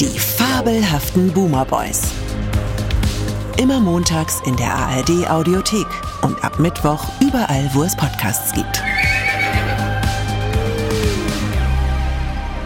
Die fabelhaften Boomer Boys. Immer montags in der ARD Audiothek und ab Mittwoch überall, wo es Podcasts gibt.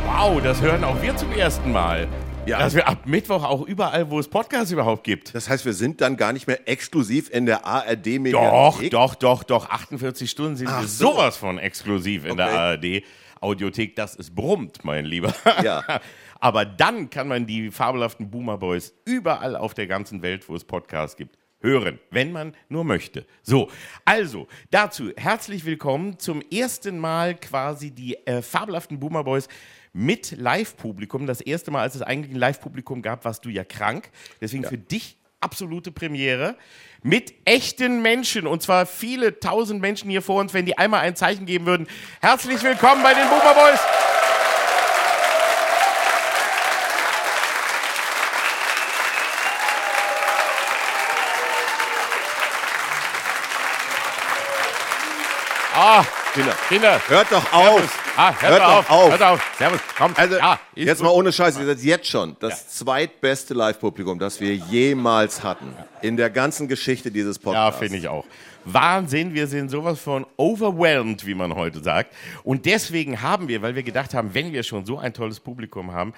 Wow, das hören auch wir zum ersten Mal. Ja. Dass wir ab Mittwoch auch überall, wo es Podcasts überhaupt gibt. Das heißt, wir sind dann gar nicht mehr exklusiv in der ARD Doch, Mediathek. doch, doch, doch. 48 Stunden sind Ach wir so. sowas von exklusiv in der ARD Audiothek. Das ist brummt, mein Lieber. Ja. Aber dann kann man die fabelhaften Boomer Boys überall auf der ganzen Welt, wo es Podcasts gibt, hören, wenn man nur möchte. So, also dazu herzlich willkommen zum ersten Mal quasi die äh, fabelhaften Boomer Boys mit Live-Publikum. Das erste Mal, als es eigentlich ein Live-Publikum gab, warst du ja krank. Deswegen für dich absolute Premiere mit echten Menschen und zwar viele tausend Menschen hier vor uns, wenn die einmal ein Zeichen geben würden. Herzlich willkommen bei den Boomer Boys. Kinder, Kinder. hört doch auf. Ah, hört, Hört doch auf. auf. Hört auf. Servus. Komm. Also, ja, jetzt mal ohne Scheiß, ihr seid jetzt schon das zweitbeste Live-Publikum, das wir jemals hatten. In der ganzen Geschichte dieses Ja, Podcasts. finde ich auch. Wahnsinn, wir sind sowas von overwhelmed, wie man heute sagt. Und deswegen haben wir, weil wir gedacht haben, wenn wir schon so ein tolles Publikum haben,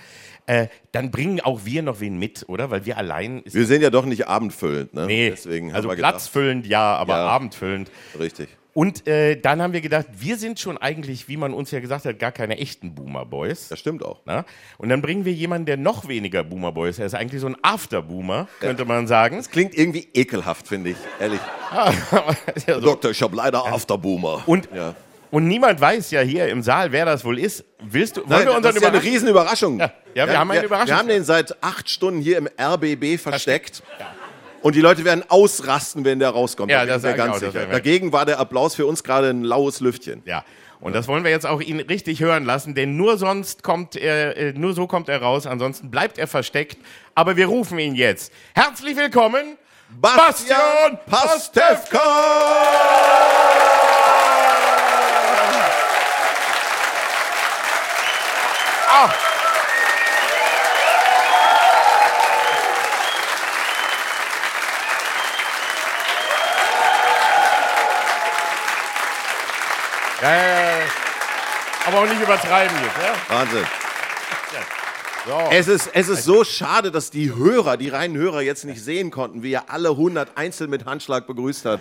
äh, dann bringen auch wir noch wen mit, oder? Weil wir allein Wir sind ja doch nicht abendfüllend, ne? nee, Deswegen also platzfüllend ja, aber Ja. abendfüllend. richtig. Und äh, dann haben wir gedacht, wir sind schon eigentlich, wie man uns ja gesagt hat, gar keine echten Boomer Boys. Das stimmt auch. Na? Und dann bringen wir jemanden, der noch weniger Boomer Boy ist. Er ist eigentlich so ein After-Boomer, könnte man sagen. Das klingt irgendwie ekelhaft, finde ich, ehrlich. ja, so. Doktor, ich habe leider Afterboomer. Und, ja. und niemand weiß ja hier im Saal, wer das wohl ist. Willst du, wollen Nein, wir unseren das ist ja eine Überraschung- Riesenüberraschung. Ja, ja, wir haben eine Überraschung. Wir haben den seit acht Stunden hier im RBB versteckt. Und die Leute werden ausrasten, wenn der rauskommt. Ja, das sag ich ganz sicher. Dagegen war der Applaus für uns gerade ein laues Lüftchen. Ja. Und das wollen wir jetzt auch ihn richtig hören lassen, denn nur sonst kommt er, äh, nur so kommt er raus, ansonsten bleibt er versteckt. Aber wir rufen ihn jetzt. Herzlich willkommen, Bastian Pastewka! Ah. Ja, ja, ja. Aber auch nicht übertreiben jetzt, ja? Wahnsinn. So. Es ist, es ist so schade, dass die Hörer, die reinen Hörer jetzt nicht sehen konnten, wie er alle 100 einzeln mit Handschlag begrüßt hat.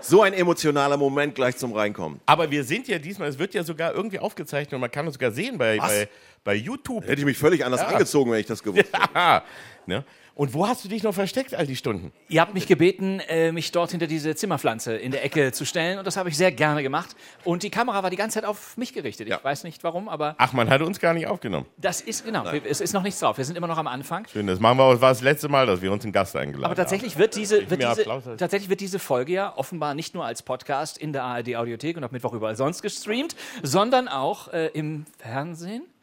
So ein emotionaler Moment gleich zum Reinkommen. Aber wir sind ja diesmal, es wird ja sogar irgendwie aufgezeichnet und man kann uns sogar sehen bei, bei, bei YouTube. Hätte ich mich völlig anders angezogen, wenn ich das gewusst hätte. Ja. Ne? Und wo hast du dich noch versteckt all die Stunden? Ihr habt mich gebeten, äh, mich dort hinter diese Zimmerpflanze in der Ecke zu stellen und das habe ich sehr gerne gemacht. Und die Kamera war die ganze Zeit auf mich gerichtet. Ja. Ich weiß nicht warum, aber Ach, man hat uns gar nicht aufgenommen. das ist genau. Es ist noch nichts drauf. Wir sind immer noch am Anfang. Schön, das machen wir auch, war das letzte Mal, dass wir uns einen Gast eingeladen Aber tatsächlich wird diese, wird, diese, Applaus tatsächlich wird diese Folge ja offenbar nicht nur als Podcast in der ARD Audiothek und ab Mittwoch überall sonst gestreamt, sondern auch äh, im Fernsehen. haben.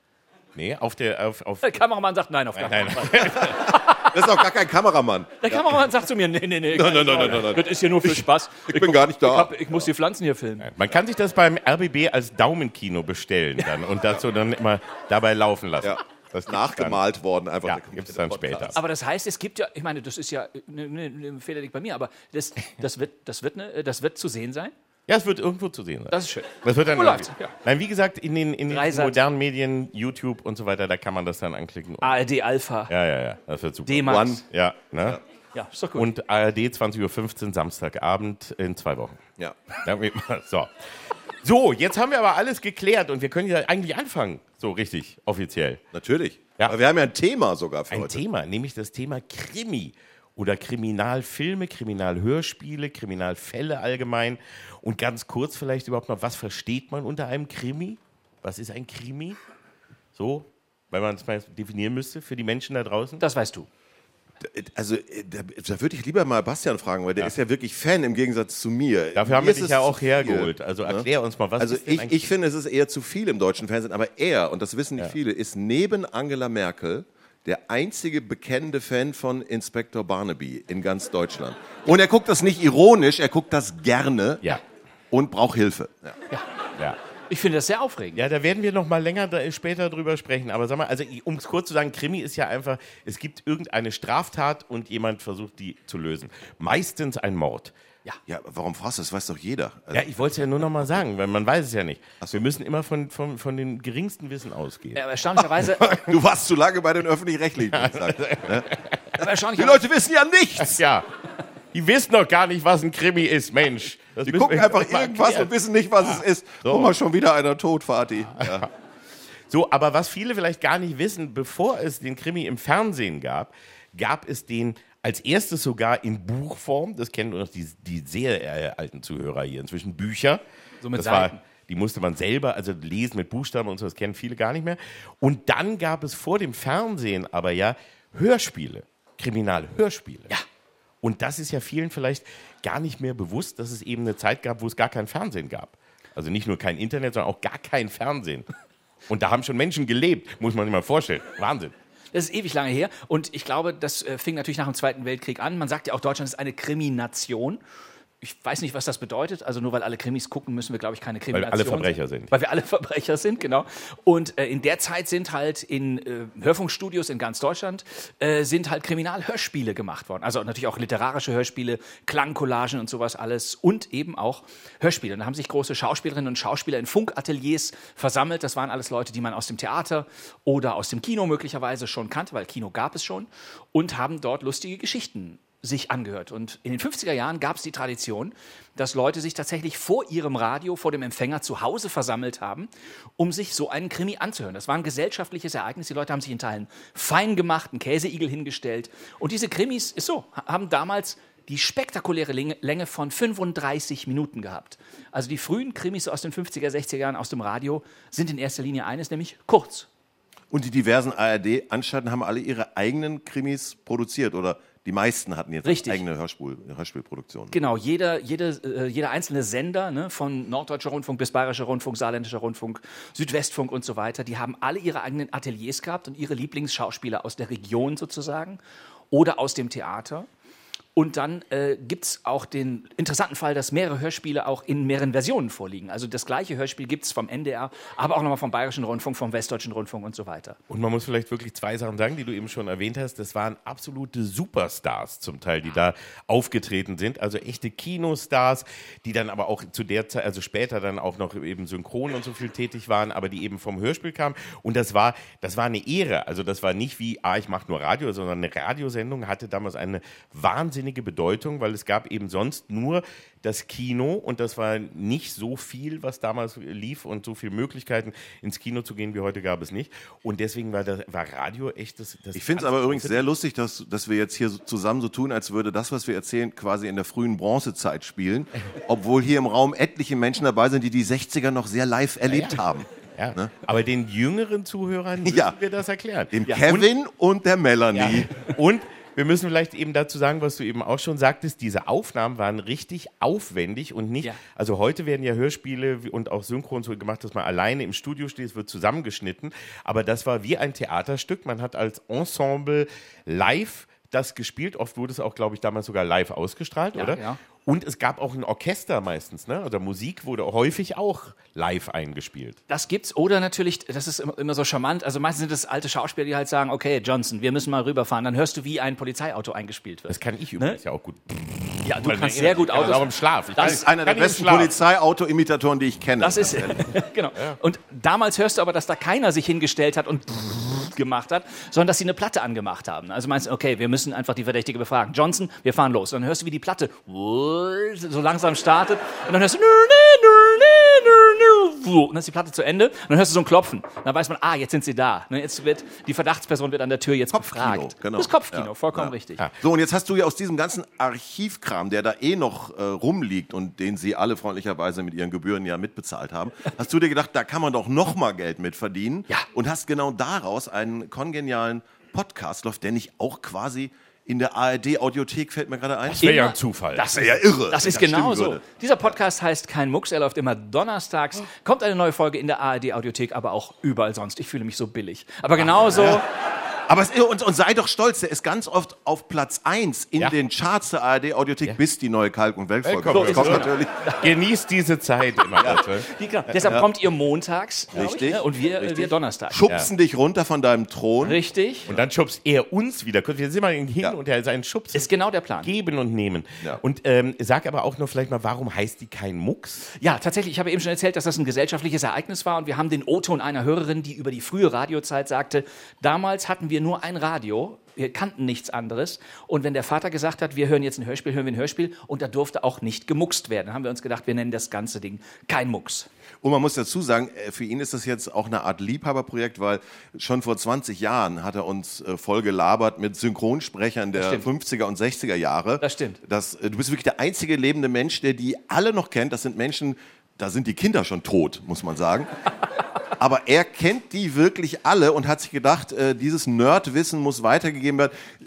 Nee, auf der, auf, auf, Der Kameramann sagt nein auf gar keinen nein, Fall. Das ist auch gar kein Kameramann. Der Kameramann sagt zu mir, nee, nee, nee. Nein, nein, nein, nein, nein, nein. Das ist hier nur für Spaß. Ich bin gar nicht da. Ich, hab, ich muss die Pflanzen hier filmen. man kann sich das beim RBB als Daumenkino bestellen dann und dazu dann immer dabei laufen lassen. Ja. Das Nachgemalt worden, einfach Dann. Ja, gibt es dann Podcast. später. Aber das heißt, es gibt ja, ich meine, das ist ja ne, ne, ne, Fehler liegt bei mir, aber das, das, wird, das, wird, ne, das wird zu sehen sein. Ja, es wird irgendwo zu sehen sein. Das ist schön. Das wird dann Oh, läuft, irgendwie- ja. Nein, wie gesagt, in den, in den Dreisat. modernen Medien, YouTube und so weiter, da kann man das dann anklicken. ARD Alpha, Ja, ja, ja, das wird super. D-Max. Ja, ne? Ja, ist doch gut. Und ARD 20.15 Uhr Samstagabend in zwei Wochen. Ja. So. so, jetzt haben wir aber alles geklärt und wir können ja eigentlich anfangen, so richtig offiziell. Natürlich. Ja. Aber wir haben ja ein Thema sogar für Ein heute. Thema, nämlich das Thema Krimi oder Kriminalfilme, Kriminalhörspiele, Kriminalfälle allgemein. Und ganz kurz vielleicht überhaupt noch, was versteht man unter einem Krimi? Was ist ein Krimi? So, weil man es mal definieren müsste für die Menschen da draußen. das weißt du. Also, äh, da, da würde ich lieber mal Bastian fragen, weil der ist ja wirklich Fan im Gegensatz zu mir. Dafür haben Mir wir dich es ja auch viel, hergeholt. Also erklär uns mal, was Also ist ich, ich finde, es ist eher zu viel im deutschen Fernsehen, aber er, und das wissen nicht viele, ist neben Angela Merkel der einzige bekennende Fan von Inspektor Barnaby in ganz Deutschland. Und er guckt das nicht ironisch, er guckt das gerne Ja. und braucht Hilfe. Ja. Ja. Ich finde das sehr aufregend. Ja, da werden wir noch mal länger da, später drüber sprechen. Aber sag mal, also um es kurz zu sagen, Krimi ist ja einfach, es gibt irgendeine Straftat und jemand versucht, die zu lösen. Meistens ein Mord. Ja, warum fragst du? Das weiß doch jeder. Also, Ja, ich wollte es ja nur noch mal sagen, weil man weiß es ja nicht. Wir müssen immer von, von, von dem geringsten Wissen ausgehen. Aber erstaunlicherweise, Du warst zu lange bei den Öffentlich-Rechtlichen. aber Die Leute wissen ja nichts. Ja, die wissen doch gar nicht, was ein Krimi ist, Mensch. Das Die gucken einfach irgendwas erklären. und wissen nicht, was es ist. So. Guck mal, schon wieder einer tot, Vati. Ja. So, aber was viele vielleicht gar nicht wissen, bevor es den Krimi im Fernsehen gab, gab es den als erstes sogar in Buchform. Das kennen noch die, die sehr äh, alten Zuhörer hier inzwischen. Bücher. So mit das Seiten. war, die musste man selber, also lesen mit Buchstaben und so, das kennen viele gar nicht mehr. Und dann gab es vor dem Fernsehen aber ja Hörspiele, Kriminalhörspiele. Ja. Und das ist ja vielen vielleicht gar nicht mehr bewusst, dass es eben eine Zeit gab, wo es gar kein Fernsehen gab. Also nicht nur kein Internet, sondern auch gar kein Fernsehen. Und da haben schon Menschen gelebt, muss man sich mal vorstellen. Wahnsinn. Das ist ewig lange her. Und ich glaube, das äh, fing natürlich nach dem Zweiten Weltkrieg an. Man sagt ja auch, Deutschland ist eine Krimination. Ich weiß nicht, was das bedeutet. Also nur weil alle Krimis gucken, müssen wir, glaube ich, keine Weil Krimination alle Verbrecher sind. Weil wir alle Verbrecher sind, genau. Und äh, in der Zeit sind halt in äh, Hörfunkstudios in ganz Deutschland äh, sind halt Kriminalhörspiele gemacht worden. Also natürlich auch literarische Hörspiele, Klangcollagen und sowas alles und eben auch Hörspiele. Und da haben sich große Schauspielerinnen und Schauspieler in Funkateliers versammelt. Das waren alles Leute, die man aus dem Theater oder aus dem Kino möglicherweise schon kannte, weil Kino gab es schon und haben dort lustige Geschichten sich angehört. Und in den 50er Jahren gab es die Tradition, dass Leute sich tatsächlich vor ihrem Radio, vor dem Empfänger zu Hause versammelt haben, um sich so einen Krimi anzuhören. Das war ein gesellschaftliches Ereignis. Die Leute haben sich in Teilen fein gemacht, einen Käseigel hingestellt. Und diese Krimis, ist so, ha- haben damals die spektakuläre Länge von 35 Minuten gehabt. Also die frühen Krimis aus den 50er, 60er Jahren aus dem Radio sind in erster Linie eines, nämlich kurz. Und die diversen ARD-Anstalten haben alle ihre eigenen Krimis produziert oder die meisten hatten jetzt Richtig. eigene Hörspiel, Hörspielproduktionen. Genau, jeder, jede, äh, jeder einzelne Sender, ne, von Norddeutscher Rundfunk bis Bayerischer Rundfunk, Saarländischer Rundfunk, Südwestfunk und so weiter, die haben alle ihre eigenen Ateliers gehabt und ihre Lieblingsschauspieler aus der Region sozusagen oder aus dem Theater. Und dann äh, gibt es auch den interessanten Fall, dass mehrere Hörspiele auch in mehreren Versionen vorliegen. Also das gleiche Hörspiel gibt es vom NDR, aber auch nochmal vom Bayerischen Rundfunk, vom Westdeutschen Rundfunk und so weiter. Und man muss vielleicht wirklich zwei Sachen sagen, die du eben schon erwähnt hast. Das waren absolute Superstars zum Teil, die da aufgetreten sind. Also echte Kinostars, die dann aber auch zu der Zeit, also später dann auch noch eben synchron und so viel tätig waren, aber die eben vom Hörspiel kamen. Und das war, das war eine Ehre. Also das war nicht wie, ah, ich mache nur Radio, sondern eine Radiosendung hatte damals eine wahnsinnige Bedeutung, weil es gab eben sonst nur das Kino und das war nicht so viel, was damals lief und so viele Möglichkeiten ins Kino zu gehen wie heute gab es nicht. Und deswegen war, das, war Radio echt das. das Ich finde es aber übrigens sehr lustig, dass, dass wir jetzt hier so zusammen so tun, als würde das, was wir erzählen, quasi in der frühen Bronzezeit spielen, obwohl hier im Raum etliche Menschen dabei sind, die die 60er noch sehr live erlebt haben. Ja. Aber den jüngeren Zuhörern müssen Ja. wir das erklären. Dem Kevin und, der Melanie. Ja. Und wir müssen vielleicht eben dazu sagen, was du eben auch schon sagtest, diese Aufnahmen waren richtig aufwendig und nicht, Ja. also heute werden ja Hörspiele und auch Synchron so gemacht, dass man alleine im Studio steht, es wird zusammengeschnitten, aber das war wie ein Theaterstück, man hat als Ensemble live das gespielt, oft wurde es auch, glaube ich, damals sogar live ausgestrahlt, Ja, oder? ja. Und es gab auch ein Orchester meistens, ne? Oder Musik wurde häufig auch live eingespielt. Das gibt's. Oder natürlich, das ist immer, so charmant. Also meistens sind es alte Schauspieler, die halt sagen, okay, Johnson, wir müssen mal rüberfahren. Dann hörst du, wie ein Polizeiauto eingespielt wird. Das kann ich übrigens ja auch gut. ja, du Weil kannst sehr gut Autos. Auch im Schlaf. Ich Das kann- ist Einer der besten. Polizeiauto-Imitatoren, die ich kenne. Das ist, genau. Und damals hörst du aber, dass da keiner sich hingestellt hat und gemacht hat, sondern dass sie eine Platte angemacht haben. Also meinst du, okay, wir müssen einfach die Verdächtige befragen. Johnson, wir fahren los. Und dann hörst du, wie die Platte so langsam startet und dann hörst du nü, nü, nü, nü. Und dann ist die Platte zu Ende und dann hörst du so ein Klopfen. Dann weiß man, ah, jetzt sind sie da. Ne, Jetzt wird die Verdachtsperson wird an der Tür jetzt Kopfkino, befragt. genau. Das Kopfkino, Ja, vollkommen ja. richtig. So, und jetzt hast du ja aus diesem ganzen Archivkram, der da eh noch äh, rumliegt und den sie alle freundlicherweise mit ihren Gebühren ja mitbezahlt haben, hast du dir gedacht, da kann man doch noch mal Geld mit verdienen Ja. und hast genau daraus einen kongenialen Podcast läuft, der nicht auch quasi in der ARD-Audiothek fällt mir gerade ein. Das wäre ja ein Zufall. Das wär ja irre, Das ist das stimmen genau so. würde. Dieser Podcast heißt Kein Mucks, er läuft immer donnerstags. Kommt eine neue Folge in der ARD-Audiothek, aber auch überall sonst. Ich fühle mich so billig. Aber genauso, Aber es, und, und sei doch stolz, der ist ganz oft auf Platz 1 in Ja. den Charts der ARD-Audiothek, bis die neue Kalk- und Weltfolge kommt. Es, natürlich. Genießt diese Zeit immer bitte. Die. Deshalb kommt ihr montags, ich, Richtig, ne? und wir, richtig. wir donnerstags. Schubsen dich runter von deinem Thron. Richtig. Und dann schubst er uns wieder. Wir sind mal hin Ja. und er seinen Schubs Ist genau der Plan. geben und nehmen. Ja. Und ähm, sag aber auch noch vielleicht mal, warum heißt die kein Mucks? Ja, tatsächlich. Ich habe eben schon erzählt, dass das ein gesellschaftliches Ereignis war und wir haben den O-Ton einer Hörerin, die über die frühe Radiozeit sagte, damals hatten wir nur ein Radio, wir kannten nichts anderes und wenn der Vater gesagt hat, wir hören jetzt ein Hörspiel, hören wir ein Hörspiel und da durfte auch nicht gemuckst werden, dann haben wir uns gedacht, wir nennen das ganze Ding kein Mucks. Und man muss dazu sagen, äh, für ihn ist das jetzt auch eine Art Liebhaberprojekt, weil schon vor 20 Jahren hat er uns äh, voll gelabert mit Synchronsprechern der stimmt. 50er und 60er Jahre. Das stimmt. Das, äh, du bist wirklich der einzige lebende Mensch, der die alle noch kennt. Das sind Menschen, da sind die Kinder schon tot, muss man sagen. Aber er kennt die wirklich alle und hat sich gedacht, äh, dieses Nerdwissen muss weitergegeben werden, äh,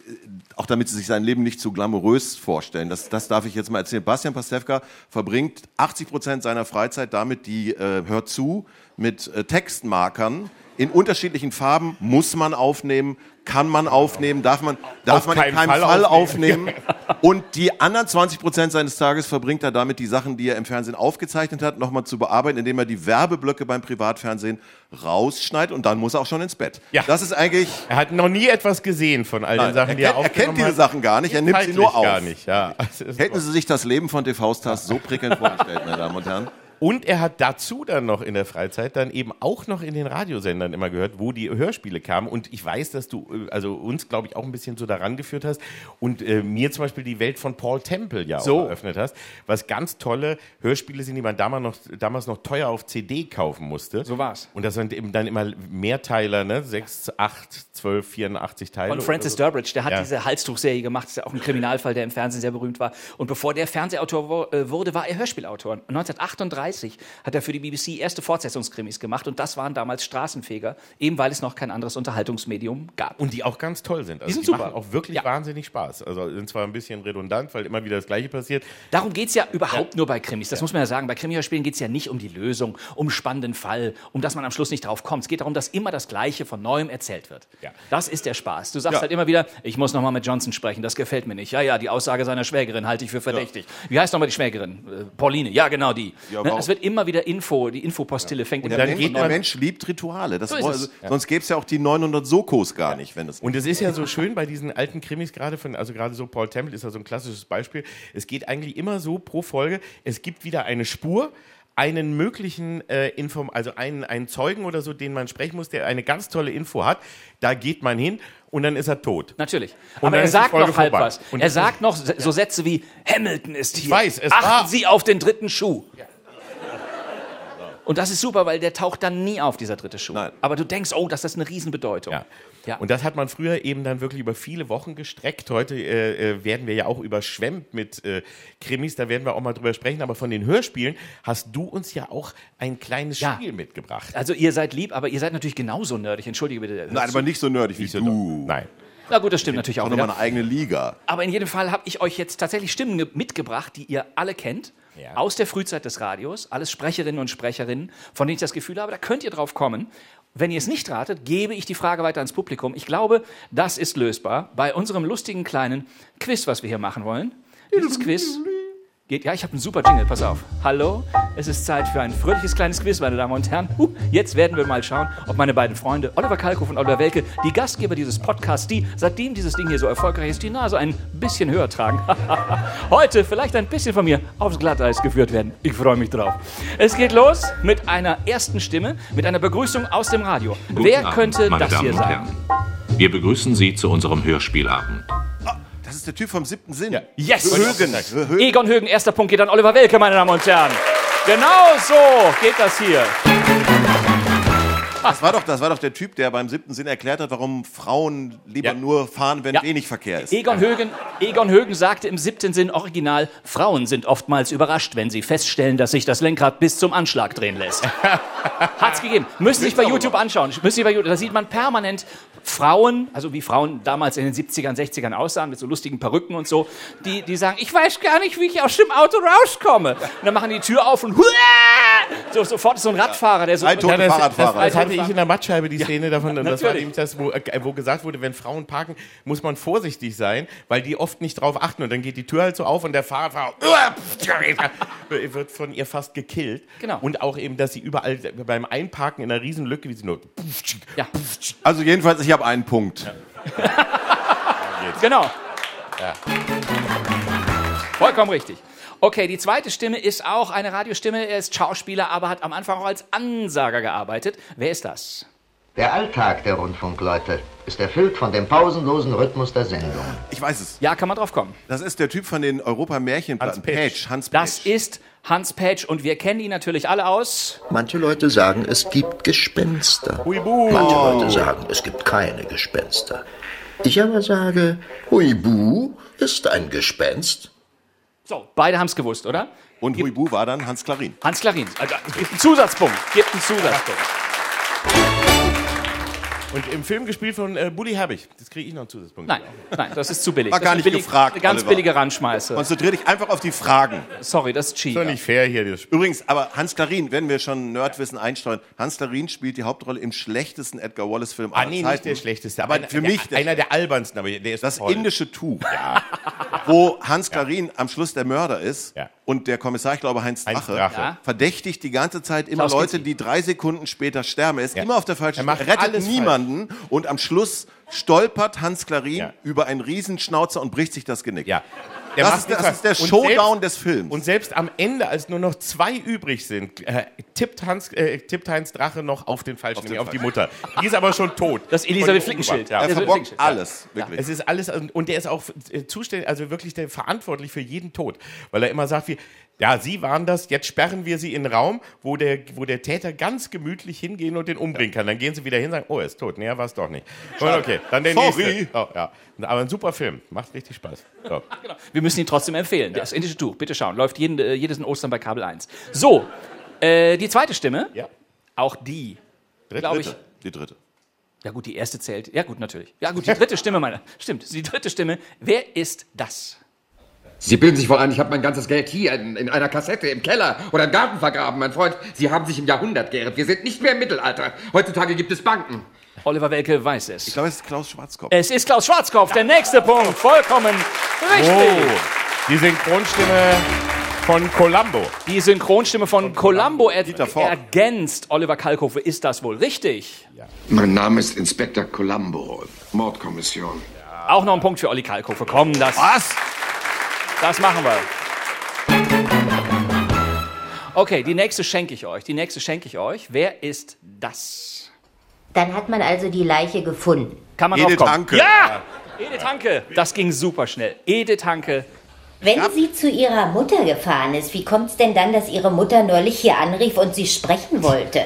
auch damit sie sich sein Leben nicht zu glamourös vorstellen. Das, das darf ich jetzt mal erzählen. Bastian Pastewka verbringt 80 Prozent seiner Freizeit damit, die äh, hört zu, mit äh, Textmarkern in unterschiedlichen Farben muss man aufnehmen, kann man aufnehmen, darf man, darf Auf man in keinen keinem Fall Fall, aufnehmen. aufnehmen. Und die anderen 20 Prozent seines Tages verbringt er damit, die Sachen, die er im Fernsehen aufgezeichnet hat, nochmal zu bearbeiten, indem er die Werbeblöcke beim Privatfernsehen rausschneidet und dann muss er auch schon ins Bett. Ja. Das ist eigentlich. Er hat noch nie etwas gesehen von all den Nein, Sachen, er die er kennt- er kennt diese hat. Sachen gar nicht, er nimmt sie nur auf. Gar nicht, ja. Hätten Sie sich das Leben von TV-Stars so prickelnd vorgestellt, meine Damen und Herren? Und er hat dazu dann noch in der Freizeit dann eben auch noch in den Radiosendern immer gehört, wo die Hörspiele kamen. Und ich weiß, dass du äh, also uns, glaube ich, auch ein bisschen so daran geführt hast und äh, mir zum Beispiel die Welt von Paul Temple ja auch So. eröffnet hast, was ganz tolle Hörspiele sind, die man damals noch, damals noch teuer auf CD kaufen musste. So war's. Und das sind eben dann immer Mehrteiler, ne? 6, 8, 12, 84 Teile. Von Francis. Durbridge, der hat Ja. diese Halstuchserie gemacht, das ist ja auch ein Kriminalfall, der im Fernsehen sehr berühmt war. Und bevor der Fernsehautor äh, wurde, war er Hörspielautor. 1938 hat er für die BBC erste Fortsetzungskrimis gemacht und das waren damals Straßenfeger, eben weil es noch kein anderes Unterhaltungsmedium gab. Und die auch ganz toll sind. Also Die sind super. machen auch wirklich Ja. wahnsinnig Spaß. Also sind zwar ein bisschen redundant, weil immer wieder das Gleiche passiert. Darum geht es ja überhaupt nur bei Krimis. Das muss man ja sagen. Bei Krimi-Hörspielen geht es ja nicht um die Lösung, um spannenden Fall, um dass man am Schluss nicht drauf kommt. Es geht darum, dass immer das Gleiche von Neuem erzählt wird. Ja. Das ist der Spaß. Du sagst Ja. halt immer wieder, ich muss noch mal mit Johnson sprechen, das gefällt mir nicht. Ja, ja, die Aussage seiner Schwägerin halte ich für verdächtig. Wie heißt nochmal die Schwägerin? Äh, Pauline. Ja, genau die. Ja, ne? Warum- Es wird immer wieder Info, die Infopostille fängt Der, immer dann Mensch, geht der Mensch liebt Rituale. Das So ist woll- es. also, Sonst gäbe es ja auch die 900 Sokos gar nicht, wenn es Und es ist ja so schön bei diesen alten Krimis, gerade von, also gerade so Paul Temple ist ja so ein klassisches Beispiel. Es geht eigentlich immer so pro Folge, es gibt wieder eine Spur, einen möglichen äh, Inform, also einen, einen Zeugen oder so, den man sprechen muss, der eine ganz tolle Info hat. Da geht man hin und dann ist er tot. Natürlich. Und Aber er sagt noch halb vorbei. was. Und er sagt noch so Sätze wie Hamilton ist hier. weiß, es Achten war- Sie auf den dritten Schuh. Und das ist super, weil der taucht dann nie auf, dieser dritte Schuh. Nein. Aber du denkst, oh, das ist eine Riesenbedeutung. Ja. Ja. Und das hat man früher eben dann wirklich über viele Wochen gestreckt. Heute äh, äh, werden wir ja auch überschwemmt mit äh, Krimis, da werden wir auch mal drüber sprechen. Aber von den Hörspielen hast du uns ja auch ein kleines Ja. Spiel mitgebracht. Also ihr seid lieb, aber ihr seid natürlich genauso nerdig. Entschuldige bitte. Nein, aber nicht so nerdig wie so du. Nein. Na gut, das stimmt natürlich auch Auch nochmal eine eigene Liga. Aber in jedem Fall habe ich euch jetzt tatsächlich Stimmen ge- mitgebracht, die ihr alle kennt. Ja. Aus der Frühzeit des Radios. Alles Sprecherinnen und Sprecherinnen, von denen ich das Gefühl habe, da könnt ihr drauf kommen. Wenn ihr es nicht ratet, gebe ich die Frage weiter ans Publikum. Ich glaube, das ist lösbar bei unserem lustigen kleinen Quiz, was wir hier machen wollen. Dieses Quiz geht. Ja, ich habe einen super Jingle, pass auf. Hallo, es ist Zeit für ein fröhliches kleines Quiz, meine Damen und Herren. Huh, jetzt werden wir mal schauen, ob meine beiden Freunde, Oliver Kalkofe und Oliver Welke, die Gastgeber dieses Podcasts, die, seitdem dieses Ding hier so erfolgreich ist, die Nase ein bisschen höher tragen, heute vielleicht ein bisschen von mir aufs Glatteis geführt werden. Ich freue mich drauf. Es geht los mit einer ersten Stimme, mit einer Begrüßung aus dem Radio. Guten Wer Abend, könnte das Damen hier sein? Herren. Wir begrüßen Sie zu unserem Hörspielabend. Das ist der Typ vom siebten Sinn. Yes! Högen. Högen. Egon Högen, erster Punkt geht an Oliver Welke, meine Damen und Herren. Genau so geht das hier. Das war, doch, das war doch der Typ, der beim siebten Sinn erklärt hat, warum Frauen lieber Ja. nur fahren, wenn Ja. wenig Verkehr ist. Egon Högen, Egon Högen sagte im siebten Sinn original, Frauen sind oftmals überrascht, wenn sie feststellen, dass sich das Lenkrad bis zum Anschlag drehen lässt. Hat's gegeben. Müssen Sie sich bei YouTube anschauen. Müssen Sie bei YouTube, da sieht man permanent Frauen, also wie Frauen damals in den 70ern, 60ern aussahen, mit so lustigen Perücken und so, die, die sagen, ich weiß gar nicht, wie ich aus dem Auto rauskomme. Und dann machen die Tür auf und huah, so, sofort so ein Radfahrer, der so. Ein toter Ja, das, das, Fahrradfahrer. das hatte ich in der Mattscheibe, die Szene davon. Und das war nämlich das, wo, äh, wo gesagt wurde, wenn Frauen parken, muss man vorsichtig sein, weil die oft nicht drauf achten. Und dann geht die Tür halt so auf und der Fahrradfahrer wird von ihr fast gekillt. Genau. Und auch eben, dass sie überall beim Einparken in einer riesen Lücke, wie sie nur. Ja, Also jedenfalls, ich habe einen Punkt. genau. Vollkommen richtig. Okay, die zweite Stimme ist auch eine Radiostimme. Er ist Schauspieler, aber hat am Anfang auch als Ansager gearbeitet. Wer ist das? Der Alltag der Rundfunkleute ist erfüllt von dem pausenlosen Rhythmus der Sendung. Ich weiß es. Ja, kann man drauf kommen. Das ist der Typ von den Europa-Märchenplatten. Hans Petsch. Petsch. Hans Das Petsch. ist Hans Petsch und wir kennen ihn natürlich alle aus. Manche Leute sagen, es gibt Gespenster. Huibu. Manche Leute sagen, es gibt keine Gespenster. Ich aber sage, Huibu ist ein Gespenst. So, beide haben es gewusst, oder? Und Huibu war dann Hans Klarin. Hans Klarin. Also, gibt einen Zusatzpunkt. Gibt einen Zusatzpunkt. Und im Film gespielt von äh, Bully Herbig. Das kriege ich noch einen Zusatzpunkt. Nein, nein, das ist zu billig. War das gar ist nicht billig, gefragt, Eine ganz Oliver. billige Randschmeiße. Konzentrier dich einfach auf die Fragen. Sorry, das ist Ist doch Cheater. nicht fair hier. Das Übrigens, aber Hans Klarin, wenn wir schon Nerdwissen einsteuern, Hans Klarin spielt die Hauptrolle im schlechtesten Edgar Wallace-Film Ah, aller nee, Zeiten. nicht der schlechteste. Aber einer, für der, mich der- einer der albernsten, aber der ist Das toll. indische Tuch, wo Hans Klarin am Schluss der Mörder ist Ja. und der Kommissar, ich glaube Heinz Heinz Drache, Drache. Ja. verdächtigt die ganze Zeit immer Klaus Leute, die drei Sekunden später sterben. Er ist Ja. immer auf der falschen Er macht Seite, rettet alles niemanden und am Schluss stolpert Hans Klarin Ja. über einen Riesenschnauzer und bricht sich das Genick. Ja. Das ist, das ist der Showdown selbst- des Films. Und selbst am Ende, als nur noch zwei übrig sind, äh, tippt, Hans, äh, tippt Heinz Drache noch auf den falschen, den nämlich auf die Mutter. Die ist aber schon tot. Das ist Elisabeth Flickenschild. Ja. er verbockt Flickenschild. alles, wirklich. Es ist alles, und der ist auch äh, zuständig, also wirklich der, verantwortlich für jeden Tod. Weil er immer sagt, wie, ja, Sie waren das, jetzt sperren wir Sie in einen Raum, wo der, wo der Täter ganz gemütlich hingehen und den umbringen kann. Dann gehen Sie wieder hin und sagen, oh, er ist tot. Nee, er war es doch nicht. Und okay, dann der Sorry. nächste. Oh, ja. Aber ein super Film, macht richtig Spaß. So. Genau. Wir müssen ihn trotzdem empfehlen. Das indische Tuch, bitte schauen. Läuft jeden, äh, jedes in Ostern bei Kabel 1. So, äh, die zweite Stimme, Ja. auch die, glaube ich. Dritte. Die dritte. Ja gut, die erste zählt. Ja gut, natürlich. Ja gut, die dritte Stimme meiner. Stimmt, die dritte Stimme. Wer ist das? Sie bilden sich wohl ein, ich habe mein ganzes Geld hier in, in einer Kassette im Keller oder im Garten vergraben, mein Freund. Sie haben sich im Jahrhundert geirrt. Wir sind nicht mehr im Mittelalter. Heutzutage gibt es Banken. Oliver Welke weiß es. Ich glaube, es ist Klaus Schwarzkopf. Es ist Klaus Schwarzkopf, der nächste Punkt. Vollkommen richtig. Oh, die Synchronstimme von Columbo. Die Synchronstimme von Columbo er Dieter Vogt. ergänzt Oliver Kalkofe. Ist das wohl richtig? Mein Name ist Inspektor Columbo, Mordkommission. Auch noch ein Punkt für Olli Kalkofe. Komm, das, Was? Das machen wir. Okay, die nächste schenke ich euch. Die nächste schenke ich euch. Wer ist das? Dann hat man also die Leiche gefunden. Kann man Edith? Hanke. Ja! Edith Hanke. Das ging super schnell. Edith Hanke. Wenn sie zu ihrer Mutter gefahren ist, wie kommt es denn dann, dass ihre Mutter neulich hier anrief und sie sprechen wollte?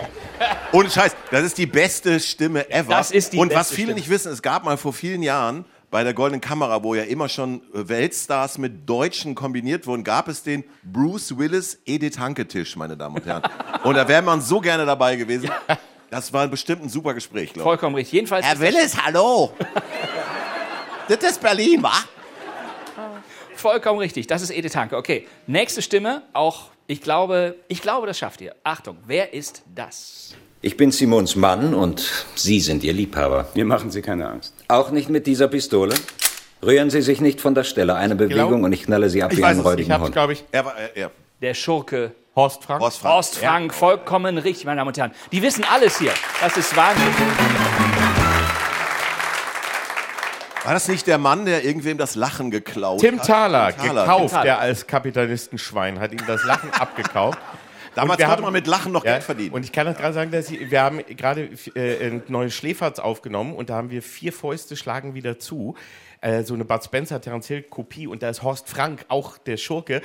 Ohne Scheiß, das ist die beste Stimme ever. Das ist die Und was beste viele Stimme. nicht wissen, es gab mal vor vielen Jahren bei der Goldenen Kamera, wo ja immer schon äh, Weltstars mit Deutschen kombiniert wurden, gab es den Bruce Willis Edith Hanke Tisch, meine Damen und Herren. Und da wäre man so gerne dabei gewesen. Das war bestimmt ein super Gespräch, glaube ich. Vollkommen richtig. Jedenfalls. das- Willis, hallo. das ist Berlin, wa? Vollkommen richtig. Das ist Edith Hanke. Okay. Nächste Stimme. Auch, ich glaube, ich glaube, das schafft ihr. Achtung. Wer ist das? Ich bin Simons Mann und Sie sind Ihr Liebhaber. Mir machen Sie keine Angst. Auch nicht mit dieser Pistole? Rühren Sie sich nicht von der Stelle. Eine Bewegung glaub- und ich knalle Sie ab Ich wie einen räudigen Hund. glaube ich, Er war, er, er. Der Schurke Horst Frank. Horst Frank. Horst Frank. Vollkommen richtig, meine Damen und Herren. Die wissen alles hier. Das ist Wahnsinn. War das nicht der Mann, der irgendwem das Lachen geklaut Tim hat? Thaler, Tim Thaler. gekauft, Tim Thaler. der als Kapitalistenschwein, hat ihm das Lachen abgekauft. Damals konnte haben- man mit Lachen noch Ja, Geld verdienen. Und ich kann das gerade sagen, dass ich, wir haben gerade äh, ein neues Schläferz aufgenommen und da haben wir vier Fäuste schlagen wieder zu. Äh, so eine Bud Spencer, Terence Hill Kopie und da ist Horst Frank auch der Schurke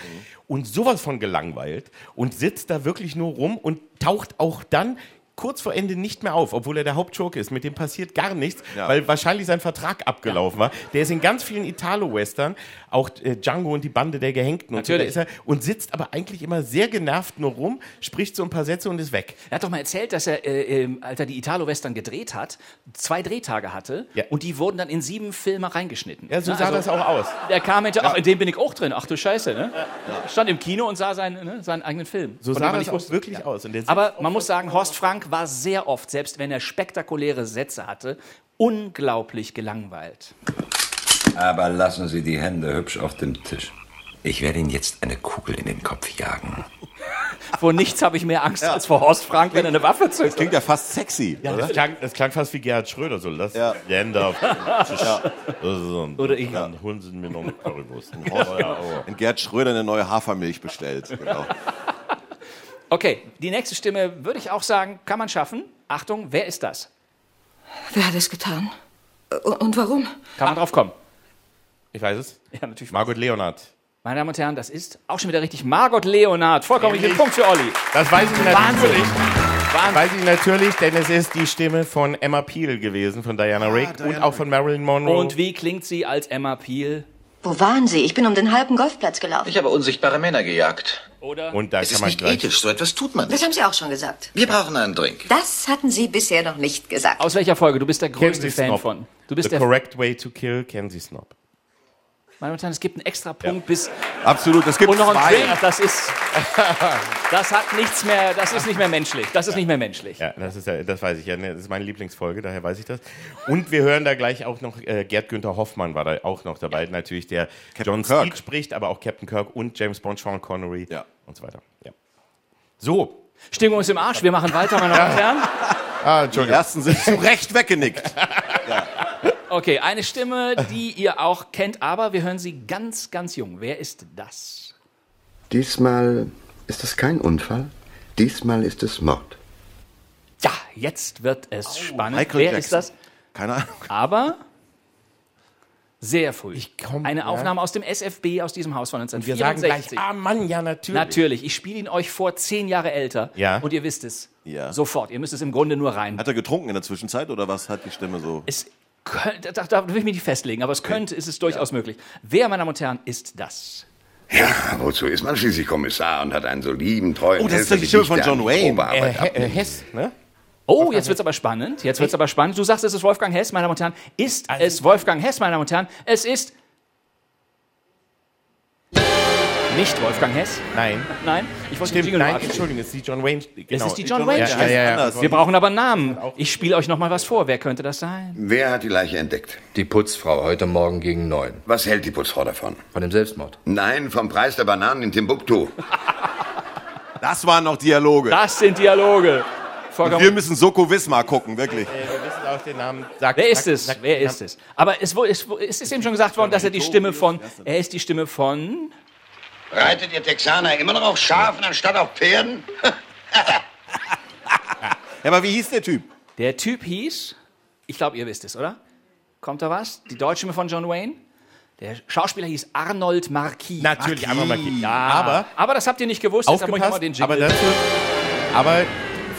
und sowas von gelangweilt und sitzt da wirklich nur rum und taucht auch dann kurz vor Ende nicht mehr auf, obwohl er der Hauptschurke ist. Mit dem passiert gar nichts, Ja. weil wahrscheinlich sein Vertrag abgelaufen war. Der ist in ganz vielen Italo-Western, auch äh, Django und die Bande der Gehängten und so, da Natürlich. ist er und sitzt aber eigentlich immer sehr genervt nur rum, spricht so ein paar Sätze und ist weg. Er hat doch mal erzählt, dass er, äh, ähm, als er die Italo-Western gedreht hat, zwei Drehtage hatte Ja. und die wurden dann in sieben Filme reingeschnitten. Ja, so Ne, sah das auch aus. Der kam hinter, ach, in dem bin ich auch drin. Ach du Scheiße, ne? Stand im Kino und sah seinen, ne, seinen eigenen Film. So sah das auch wirklich aus. Aber man muss sagen, Horst Frank war sehr oft, selbst wenn er spektakuläre Sätze hatte, unglaublich gelangweilt. Aber lassen Sie die Hände hübsch auf dem Tisch. Ich werde Ihnen jetzt eine Kugel in den Kopf jagen. Vor nichts habe ich mehr Angst als vor Horst Frank, wenn er eine Waffe zückt. Klingt ja fast sexy, Ja, oder? das klang, das klang fast wie Gerhard Schröder. So, lass Ja. die Hände auf den Tisch. So, Oder ich. Dann holen Sie mir noch eine Currywurst. Wenn Gerd Schröder eine neue Hafermilch bestellt. Genau. Okay, die nächste Stimme würde ich auch sagen, kann man schaffen. Achtung, wer ist das? Wer hat es getan? Und und warum? Kann man drauf kommen? Ich weiß es. Ja, natürlich. Margot Leonard. Meine Damen und Herren, das ist auch schon wieder richtig Margot Leonard. Vollkommen richtig. Punkt für Olli. Das weiß ich Wahnsinn. natürlich. Weiß ich natürlich, denn es ist die Stimme von Emma Peel gewesen, von Diana Rigg und auch von Marilyn Monroe. Und wie klingt sie als Emma Peel? Wo waren Sie? Ich bin um den halben Golfplatz gelaufen. Ich habe unsichtbare Männer gejagt. Oder? Und da Es kann ist man nicht gleich. ethisch, so etwas tut man Das nicht. haben Sie auch schon gesagt. Wir brauchen einen Drink. Das hatten Sie bisher noch nicht gesagt. Aus welcher Folge? Du bist der größte Fan Snob. von. Du bist The der. correct way to kill Kenzie Snob. Meine Damen und Herren, es gibt einen extra Punkt bis Absolut, es gibt und noch ein zwei. Drink. Das ist, das hat nichts mehr. Das ist nicht mehr menschlich. Das ist nicht mehr menschlich. Ja, das, ist ja, das weiß ich ja. ne, Das ist meine Lieblingsfolge, daher weiß ich das. Und wir hören da gleich auch noch, äh, Gerd Günther Hoffmann war da auch noch dabei. Natürlich, der John Kirk. Steed spricht, aber auch Captain Kirk und James Bond, Sean Connery Ja. und so weiter. Ja. So. Stimmung ist im Arsch. Wir machen weiter, meine Damen und Herren. Ah, Die Entschuldigung. ersten sind zu Recht weggenickt. Okay, eine Stimme, die ihr auch kennt, aber wir hören sie ganz, ganz jung. Wer ist das? Diesmal ist es kein Unfall. Diesmal ist es Mord. Ja, jetzt wird es spannend. Michael Wer Jackson. ist das? Keine Ahnung. Aber sehr früh. komm, Eine ja. Aufnahme aus dem SFB aus diesem Haus von Wir sagen 1964. gleich, ah Mann, ja, natürlich. Natürlich, ich spiele ihn euch vor, zehn Jahre älter. Ja. Und ihr wisst es. Ja. Sofort. Ihr müsst es im Grunde nur rein. Hat er getrunken in der Zwischenzeit oder was hat die Stimme so? Es könnte, da, da will ich mich nicht festlegen, aber es könnte, ist es durchaus möglich. Wer, meine Damen und Herren, ist das? Ja, wozu ist man schließlich Kommissar und hat einen so lieben, treuen Oh, das ist Helfer doch die Stimme von John Wayne. Äh, äh, Hess, ne? Oh, jetzt wird's aber spannend. Jetzt wird's aber spannend. Du sagst, es ist Wolfgang Hess, meine Damen und Herren. Ist Also- es Wolfgang Hess, meine Damen und Herren? Es ist nicht Wolfgang Hess. Nein. Nein, ich wollte den Stimmt, Jingle nur nein. Entschuldigung, es ist die John Wayne. Es Genau. ist die John John Wayne. Ja, ja, ja. Wir brauchen aber Namen. Ich spiele euch noch mal was vor. Wer könnte das sein? Wer hat die Leiche entdeckt? Die Putzfrau heute Morgen gegen neun. Was hält die Putzfrau davon? Von dem Selbstmord. Nein, vom Preis der Bananen in Timbuktu. Das waren noch Dialoge. Das sind Dialoge. Und wir müssen Soko Wismar gucken, wirklich. Äh, wir wissen auch den Namen. Sag, Wer ist sag, es? sag- Wer ist es? Aber es, wo- es, wo- es ist eben schon gesagt worden, dass er die Stimme von. Er ist die Stimme von. Reitet ihr Texaner immer noch auf Schafen anstatt auf Pferden? Ja, aber wie hieß der Typ? Der Typ hieß. Ich glaube, ihr wisst es, oder? Kommt da was? Die deutsche von John Wayne? Der Schauspieler hieß Arnold Marquis. Natürlich, aber, Marquis. Ja, aber aber das habt ihr nicht gewusst. deshalb muss ich aufgepasst, mal den aber dazu, aber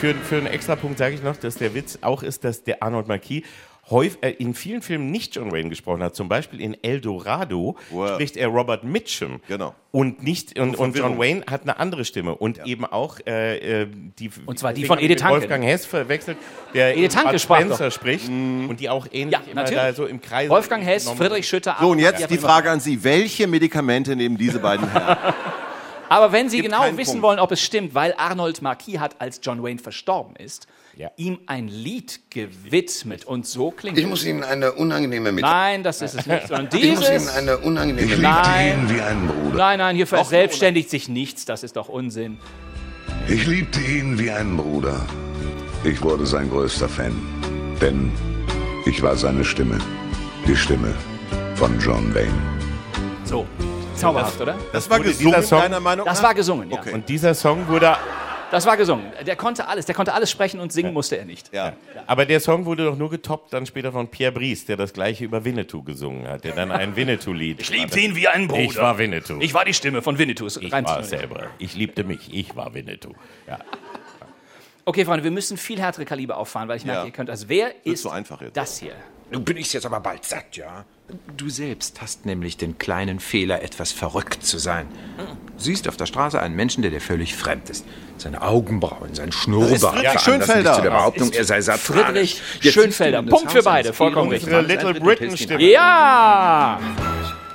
für, für einen extra Punkt sage ich noch, dass der Witz auch ist, dass der Arnold Marquis häufig, äh, in vielen Filmen nicht John Wayne gesprochen hat. Zum Beispiel in El Dorado Wow. spricht er Robert Mitchum. Genau. Und nicht und, und John. Wayne hat eine andere Stimme und eben auch äh, äh, die Und zwar die von Edith Hanke. Wolfgang Hess verwechselt, der Edith Hanke Spencer spricht und die auch ähnlich Ja, immer natürlich. da so im Kreis Wolfgang Hess, Friedrich Schütter. So, und jetzt Marquis. die Frage an Sie. Welche Medikamente nehmen diese beiden Herren? Aber wenn Sie Gibt genau wissen Punkt. wollen, ob es stimmt, weil Arnold Marquis hat, als John Wayne verstorben ist, Ja. ihm ein Lied gewidmet. Und so klingt Ich muss Ihnen eine unangenehme Mitteilung. Nein, das ist es nicht. Sondern Ich muss Ihnen dieses. eine unangenehme Nein. wie ein Bruder. Nein, nein, hier verselbstständigt sich nichts. Das ist doch Unsinn. Ich liebte ihn wie einen Bruder. Ich wurde sein größter Fan. Denn ich war seine Stimme. Die Stimme von John Wayne. So, zauberhaft, oder? Das war gesungen, deiner Meinung Das nach? war gesungen, ja. Okay. Und dieser Song wurde Das war gesungen. Der konnte alles. Der konnte alles sprechen und singen musste er nicht. Ja. Aber der Song wurde doch nur getoppt dann später von Pierre Brice, der das gleiche über Winnetou gesungen hat, der dann ein Winnetou-Lied. Ich liebte ihn wie einen Bruder. Ich war Winnetou. Ich war die Stimme von Winnetou. Ich sich war selber. Ich liebte mich. Ich war Winnetou. Ja. Okay, Freunde, wir müssen viel härtere Kaliber auffahren, weil ich merke, Ja. ihr könnt. Also, wer Wird ist so einfach jetzt. das hier? Nun bin ich's jetzt aber bald satt, ja? Du selbst hast nämlich den kleinen Fehler, etwas verrückt zu sein. Du siehst auf der Straße einen Menschen, der dir völlig fremd ist. Seine Augenbrauen, sein Schnurrbart. Dich Schönfelder. Zu der Behauptung, er sei satanisch. Friedrich Jetzt Schönfelder. Punkt für beide, vollkommen richtig. Unsere Little Britain Stimme. Ja!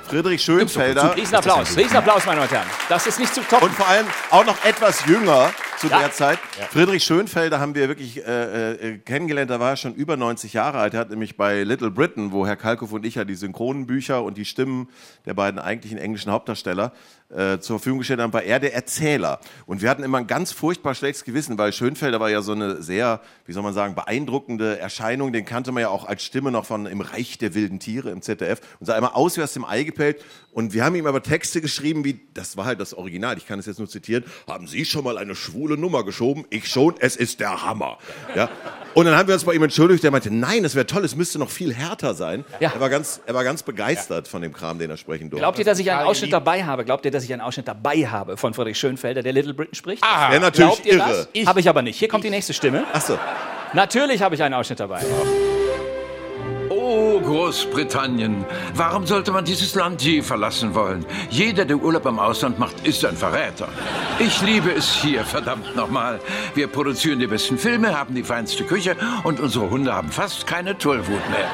Friedrich Schönfelder. Riesenapplaus, Riesenapplaus, meine Damen und Herren. Das ist nicht zu toppen. Und vor allem auch noch etwas jünger zu Ja. der Zeit. Friedrich Schönfelder haben wir wirklich äh, äh, kennengelernt. Da war er schon über 90 Jahre alt. Er hat nämlich bei Little Britain, wo Herr Kalkow und ich ja die Synchronenbücher und die Stimmen der beiden eigentlichen englischen Hauptdarsteller äh, zur Verfügung gestellt haben, war er der Erzähler. Und wir hatten immer ein ganz furchtbar schlechtes Gewissen, weil Schönfelder war ja so eine sehr, wie soll man sagen, beeindruckende Erscheinung. Den kannte man ja auch als Stimme noch von Im Reich der wilden Tiere im ZDF und sah immer aus wie aus dem Ei gepellt. Und wir haben ihm aber Texte geschrieben, wie, das war halt das Original, ich kann es jetzt nur zitieren, haben Sie schon mal eine schwule Nummer geschoben? Ich schon, es ist der Hammer. Ja? Und dann haben wir uns bei ihm entschuldigt, der meinte, nein, das wäre toll, es müsste noch viel härter sein. Ja. Er, war ganz, er war ganz begeistert von dem Kram, den er sprechen durfte. Glaubt ihr, dass ich einen Ausschnitt dabei habe? Glaubt ihr, dass ich einen Ausschnitt dabei habe von Friedrich Schönfelder, der Little Britain spricht? Ah, Wäre natürlich Glaubt ihr irre. das? Habe ich aber nicht. Hier kommt die nächste Stimme. Achso. Natürlich habe ich einen Ausschnitt dabei. Oh, Großbritannien. Warum sollte man dieses Land je verlassen wollen? Jeder, der Urlaub im Ausland macht, ist ein Verräter. Ich liebe es hier, verdammt nochmal. Wir produzieren die besten Filme, haben die feinste Küche und unsere Hunde haben fast keine Tollwut mehr.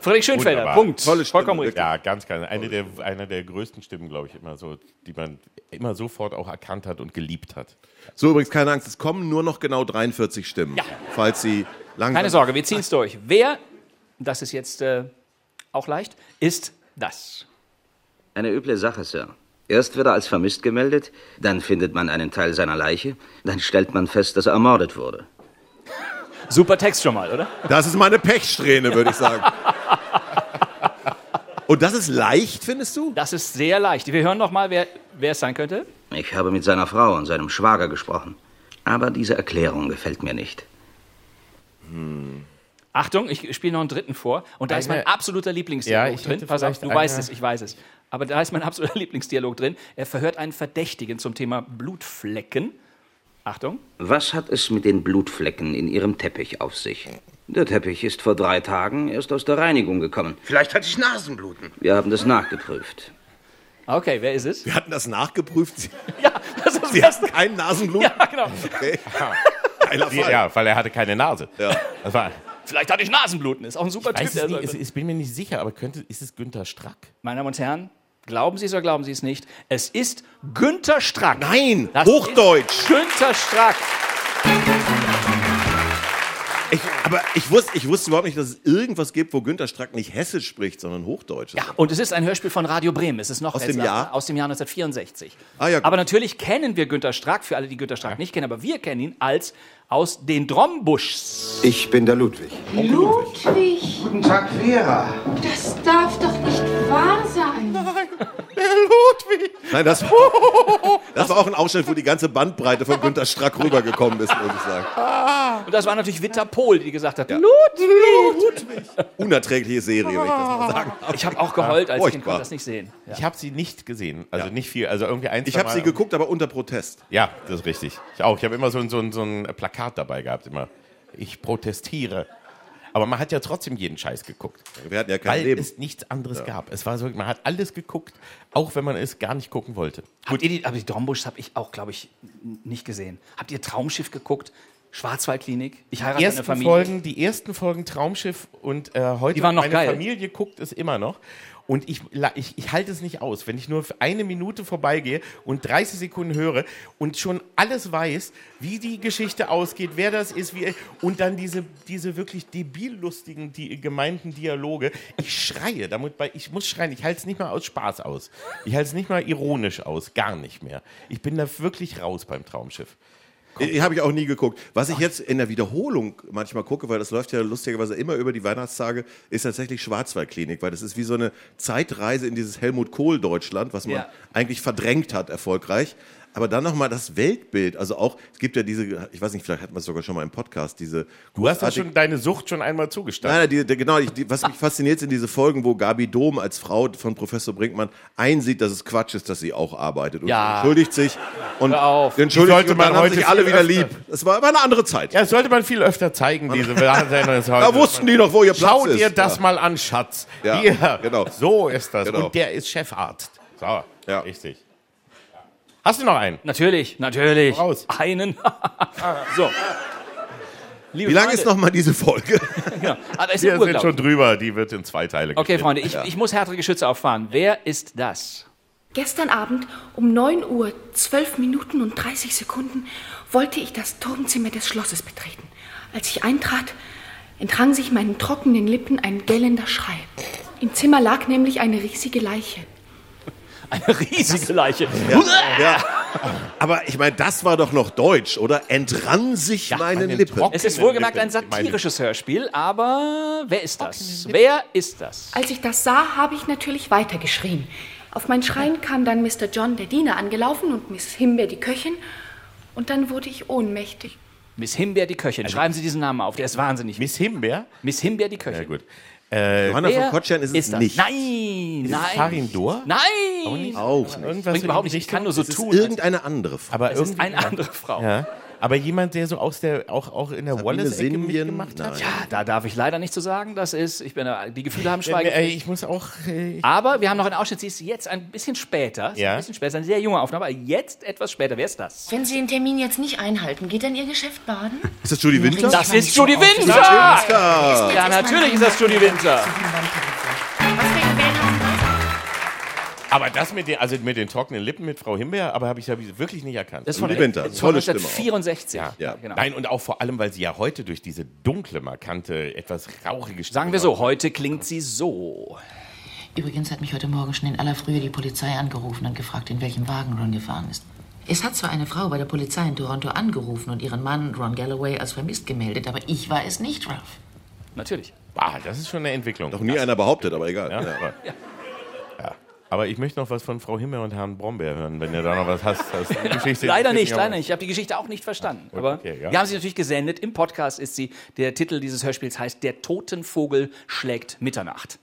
Friedrich Schönfelder, Wunderbar. Punkt. Tolle Stimme, Vollkommen richtig. Ja, ganz, ganz. Eine der, einer der größten Stimmen, glaube ich, immer so, die man immer sofort auch erkannt hat und geliebt hat. So, übrigens, keine Angst, es kommen nur noch genau 43 Stimmen. Ja. Falls Sie langsam. Keine Sorge, wir ziehen es durch. Wer, das ist jetzt äh, auch leicht, ist das. Eine üble Sache, Sir. Erst wird er als vermisst gemeldet, dann findet man einen Teil seiner Leiche, dann stellt man fest, dass er ermordet wurde. Super Text schon mal, oder? Das ist meine Pechsträhne, würde ich sagen. Und das ist leicht, findest du? Das ist sehr leicht. Wir hören noch mal, wer, wer es sein könnte. Ich habe mit seiner Frau und seinem Schwager gesprochen. Aber diese Erklärung gefällt mir nicht. Achtung, ich spiele noch einen dritten vor. Und da ist mein Eine- absoluter Lieblingsdialog Ja, ich drin. Pass auf, du weißt eine- es, ich weiß es. Aber da ist mein absoluter Lieblingsdialog drin. Er verhört einen Verdächtigen zum Thema Blutflecken. Achtung. Was hat es mit den Blutflecken in Ihrem Teppich auf sich? Der Teppich ist vor drei Tagen erst aus der Reinigung gekommen. Vielleicht hatte ich Nasenbluten. Wir haben das nachgeprüft. Okay, wer ist es? Wir hatten das nachgeprüft. Sie, Ja, das ist Sie hatten keinen Nasenblut? Ja, genau. Okay. Ja, weil er hatte keine Nase. Ja. Das war, Vielleicht hatte ich Nasenbluten. Ist auch ein super ich, weiß Typ. es der nicht, es- ich bin mir nicht sicher, aber könnte, ist es Günther Strack? Meine Damen und Herren, glauben Sie es oder glauben Sie es nicht? Es ist Günther Strack. Nein, Das Hochdeutsch. Ist Günther Strack. Ich, aber ich wusste, ich wusste überhaupt nicht, dass es irgendwas gibt, wo Günter Strack nicht Hessisch spricht, sondern Hochdeutsch. Ja, und es ist ein Hörspiel von Radio Bremen. Es ist noch Aus dem Jahr? Aus dem Jahr 1964. Ah, ja, aber natürlich kennen wir Günter Strack, für alle, die Günter Strack nicht kennen, aber wir kennen ihn als aus den Drombuschs. Ich bin der Ludwig. Ludwig, Guten Tag, Vera. das darf doch nicht wahr sein. Nein, das, das war auch ein Ausschnitt, wo die ganze Bandbreite von Günter Strack rübergekommen ist, muss ich sagen. Und das war natürlich Witter Pohl, die gesagt hat, Ludwig. Unerträgliche Serie, wenn ich das mal sagen darf. Ich habe auch geheult, als ich ihn Furchtbar. konnte das nicht sehen. Ja. Ich habe sie nicht gesehen. Also nicht viel. Also irgendwie ein, Ich habe sie geguckt, aber unter Protest. Ja, das ist richtig. Ich auch. Ich habe immer so, ein- so, ein- so ein Plakat dabei gehabt. Immer. Ich protestiere. Aber man hat ja trotzdem jeden Scheiß geguckt. Wir hatten ja kein weil Leben. es nichts anderes gab. Es war so, man hat alles geguckt, auch wenn man es gar nicht gucken wollte. Habt ihr die, aber die Drombuschs habe ich auch, glaube ich, nicht gesehen. Habt ihr Traumschiff geguckt? Schwarzwaldklinik? Ich Die heirate eine ersten, Familie. Folgen, die ersten Folgen Traumschiff und äh, heute Die waren noch meine geil. Familie guckt es immer noch. Und ich, ich, ich halte es nicht aus, wenn ich nur eine Minute vorbeigehe und 30 Sekunden höre und schon alles weiß, wie die Geschichte ausgeht, wer das ist, wie, und dann diese, diese wirklich debillustigen, die gemeinten Dialoge. Ich schreie, damit bei, ich muss schreien, ich halte es nicht mal aus Spaß aus. Ich halte es nicht mal ironisch aus, gar nicht mehr. Ich bin da wirklich raus beim Traumschiff. Die habe ich auch nie geguckt. Was ich jetzt in der Wiederholung manchmal gucke, weil das läuft ja lustigerweise immer über die Weihnachtstage, ist tatsächlich Schwarzwaldklinik, weil das ist wie so eine Zeitreise in dieses Helmut Kohl Deutschland, was man Ja. eigentlich verdrängt hat erfolgreich. Aber dann nochmal das Weltbild. Also auch, es gibt ja diese, ich weiß nicht, vielleicht hatten wir es sogar schon mal im Podcast, diese. Du hast großartig- schon deine Sucht schon einmal zugestanden. Nein, nein, die, genau, ich, die, was mich fasziniert sind diese Folgen, wo Gabi Dom als Frau von Professor Brinkmann einsieht, dass es Quatsch ist, dass sie auch arbeitet und Ja. entschuldigt sich und auf. entschuldigt sollte sich und dann man haben heute sich alle wieder öfter- lieb. Es war immer eine andere Zeit. Ja, das sollte man viel öfter zeigen, diese. Da wussten die doch, wo ihr Platz Schau ist. dir das Ja. mal an, Schatz. Ja, Hier, genau. so ist das. Genau. Und der ist Chefarzt. So, richtig. Hast du noch einen? Natürlich, natürlich. Raus. Einen. so. Liebe Wie lang Freunde- ist noch mal diese Folge? Genau. Ah, da ist Wir sind schon drüber, die wird in zwei Teile Okay, geschnitten. Freunde, ich, Ja. ich muss härtere Geschütze auffahren. Wer ist das? Gestern Abend um 9 Uhr, 12 Minuten und 30 Sekunden wollte ich das Turmzimmer des Schlosses betreten. Als ich eintrat, entrang sich meinen trockenen Lippen ein gellender Schrei. Im Zimmer lag nämlich eine riesige Leiche. Eine riesige Leiche. Ja, ja. Aber ich meine, das war doch noch Deutsch, oder? Entrann sich meine Lippe. Es ist wohlgemerkt ein satirisches Hörspiel, aber wer ist das? Wer ist das? Als ich das sah, habe ich natürlich weitergeschrien. Auf mein Schreien kam dann Mr. John, der Diener, angelaufen und Miss Himbeer, die Köchin. Und dann wurde ich ohnmächtig. Miss Himbeer, die Köchin. Schreiben Sie diesen Namen auf, der ist wahnsinnig. Miss Himbeer? Miss Himbeer, die Köchin. Ja, gut. Äh, Johanna von Kotschern ist es das? nicht. Nein, Ist es nein. Farin Dor? Nein! Auch nicht. Auch nicht. Irgendwas Bringt in überhaupt nicht. Ich kann nur so Es ist tun. irgendeine andere Frau. Aber Es ist eine andere Frau. Ja. Aber jemand, der so aus der, auch, auch in der Sabine Wallace-Ecke mitgemacht hat? Nein. Ja, da darf ich leider nicht zu sagen. Das ist, ich bin, äh, die Gefühle haben Schweigen. Äh, ich muss auch. Äh, Aber wir haben noch einen Ausschnitt, sie ist jetzt ein bisschen später. Ja. Ein bisschen später, eine sehr junge Aufnahme, aber jetzt etwas später. Wer ist das? Wenn Sie den Termin jetzt nicht einhalten, geht dann Ihr Geschäft baden? Ist das Judy Winter? Das ist Judy Winter! Winter! Ja, natürlich ist das Judy Winter. Aber das mit den, also mit den trockenen Lippen mit Frau Himbeer, aber habe ich, ich wirklich nicht erkannt. Das ist von, Winter, das ist von tolle Stimme auch. 1964. ja. Ja. Genau. Nein, und auch vor allem, weil sie ja heute durch diese dunkle, markante, etwas rauchige Stimme. Sagen wir so, heute klingt sie so. Übrigens hat mich heute Morgen schon in aller Frühe die Polizei angerufen und gefragt, in welchem Wagen Ron gefahren ist. Es hat zwar eine Frau bei der Polizei in Toronto angerufen und ihren Mann, Ron Galloway, als vermisst gemeldet, aber ich war es nicht, Ralph. Natürlich. Ah, das ist schon eine Entwicklung. Noch nie einer behauptet, aber egal. Ja, Ja. Aber, ja. ich möchte noch was von Frau Himbeer und Herrn Brombeer hören, wenn ihr da noch was hast. Eine Geschichte, Leider nicht, ich leider nicht. Ich habe die Geschichte auch nicht verstanden. Aber okay, ja. wir haben sie natürlich gesendet. Im Podcast ist sie. Der Titel dieses Hörspiels heißt Der Totenvogel schlägt Mitternacht.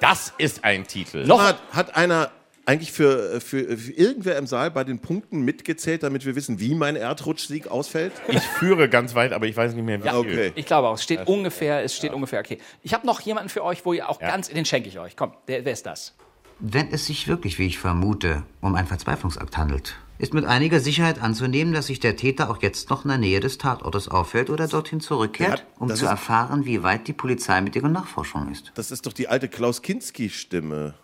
Das ist ein Titel. Noch- Hat, hat einer eigentlich für, für, für irgendwer im Saal bei den Punkten mitgezählt, damit wir wissen, wie mein Erdrutschsieg ausfällt? Ich führe ganz weit, aber ich weiß nicht mehr wie. Ja, Okay. ich glaube auch. Es steht ungefähr, es steht ungefähr, okay. Ich habe noch jemanden für euch, wo ihr auch ganz, den schenke ich euch. Komm, der, wer ist das? Wenn es sich wirklich, wie ich vermute, um einen Verzweiflungsakt handelt, ist mit einiger Sicherheit anzunehmen, dass sich der Täter auch jetzt noch in der Nähe des Tatortes aufhält oder dorthin zurückkehrt, Der hat- um das zu ist- erfahren, wie weit die Polizei mit ihrer Nachforschung ist. Das ist doch die alte Klaus Kinski-Stimme,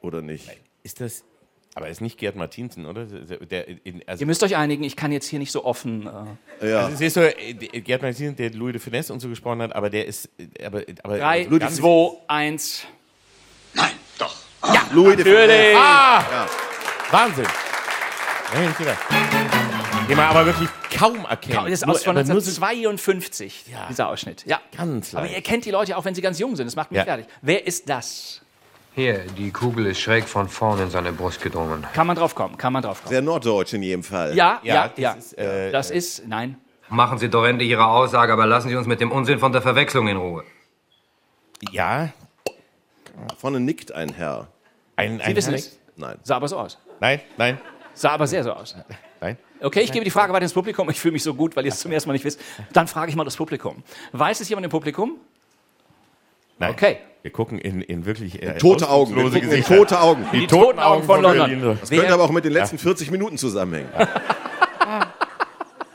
oder nicht? Ist das. Aber ist nicht Gerd Martinsen, oder? Der, in, also, Ihr müsst euch einigen, ich kann jetzt hier nicht so offen. Äh, Ja. Also, siehst du, äh, Gerd Martinsen, der Louis de Finesse und so gesprochen hat, aber der ist. äh, Aber, aber drei, ganz- zwei, eins. Louis de Natürlich. Ah! Ja. Wahnsinn! Ja, gedacht. Den man aber wirklich kaum erkennt. Das ist aus von aber nur so 1952, dieser Ausschnitt. Ja. ganz Aber leicht. ihr kennt die Leute auch, wenn sie ganz jung sind. Das macht mich Ja. fertig. Wer ist das? Hier, die Kugel ist schräg von vorn in seine Brust gedrungen. Kann man drauf kommen, kann man drauf kommen. Sehr norddeutsch in jedem Fall. Ja, Ja, ja, das ja. ist, äh, das ist, nein. Machen Sie doch endlich Ihre Aussage, aber lassen Sie uns mit dem Unsinn von der Verwechslung in Ruhe. Ja, Vorne nickt ein Herr. Ein, Sie ein wissen Herr- es. Nein. Sah aber so aus. Nein, nein, Sah aber sehr so aus. nein. Okay, ich gebe die Frage weiter ins Publikum. Ich fühle mich so gut, weil ihr es zum ersten Mal nicht wisst. Dann frage ich mal das Publikum. Weiß es jemand im Publikum? Nein. Okay. Wir gucken in, in wirklich äh, Tote Augen. Wir in tote Augen. Die, Die toten Augen von London. Berlin. Das Wer- könnte aber auch mit den letzten 40 Minuten zusammenhängen.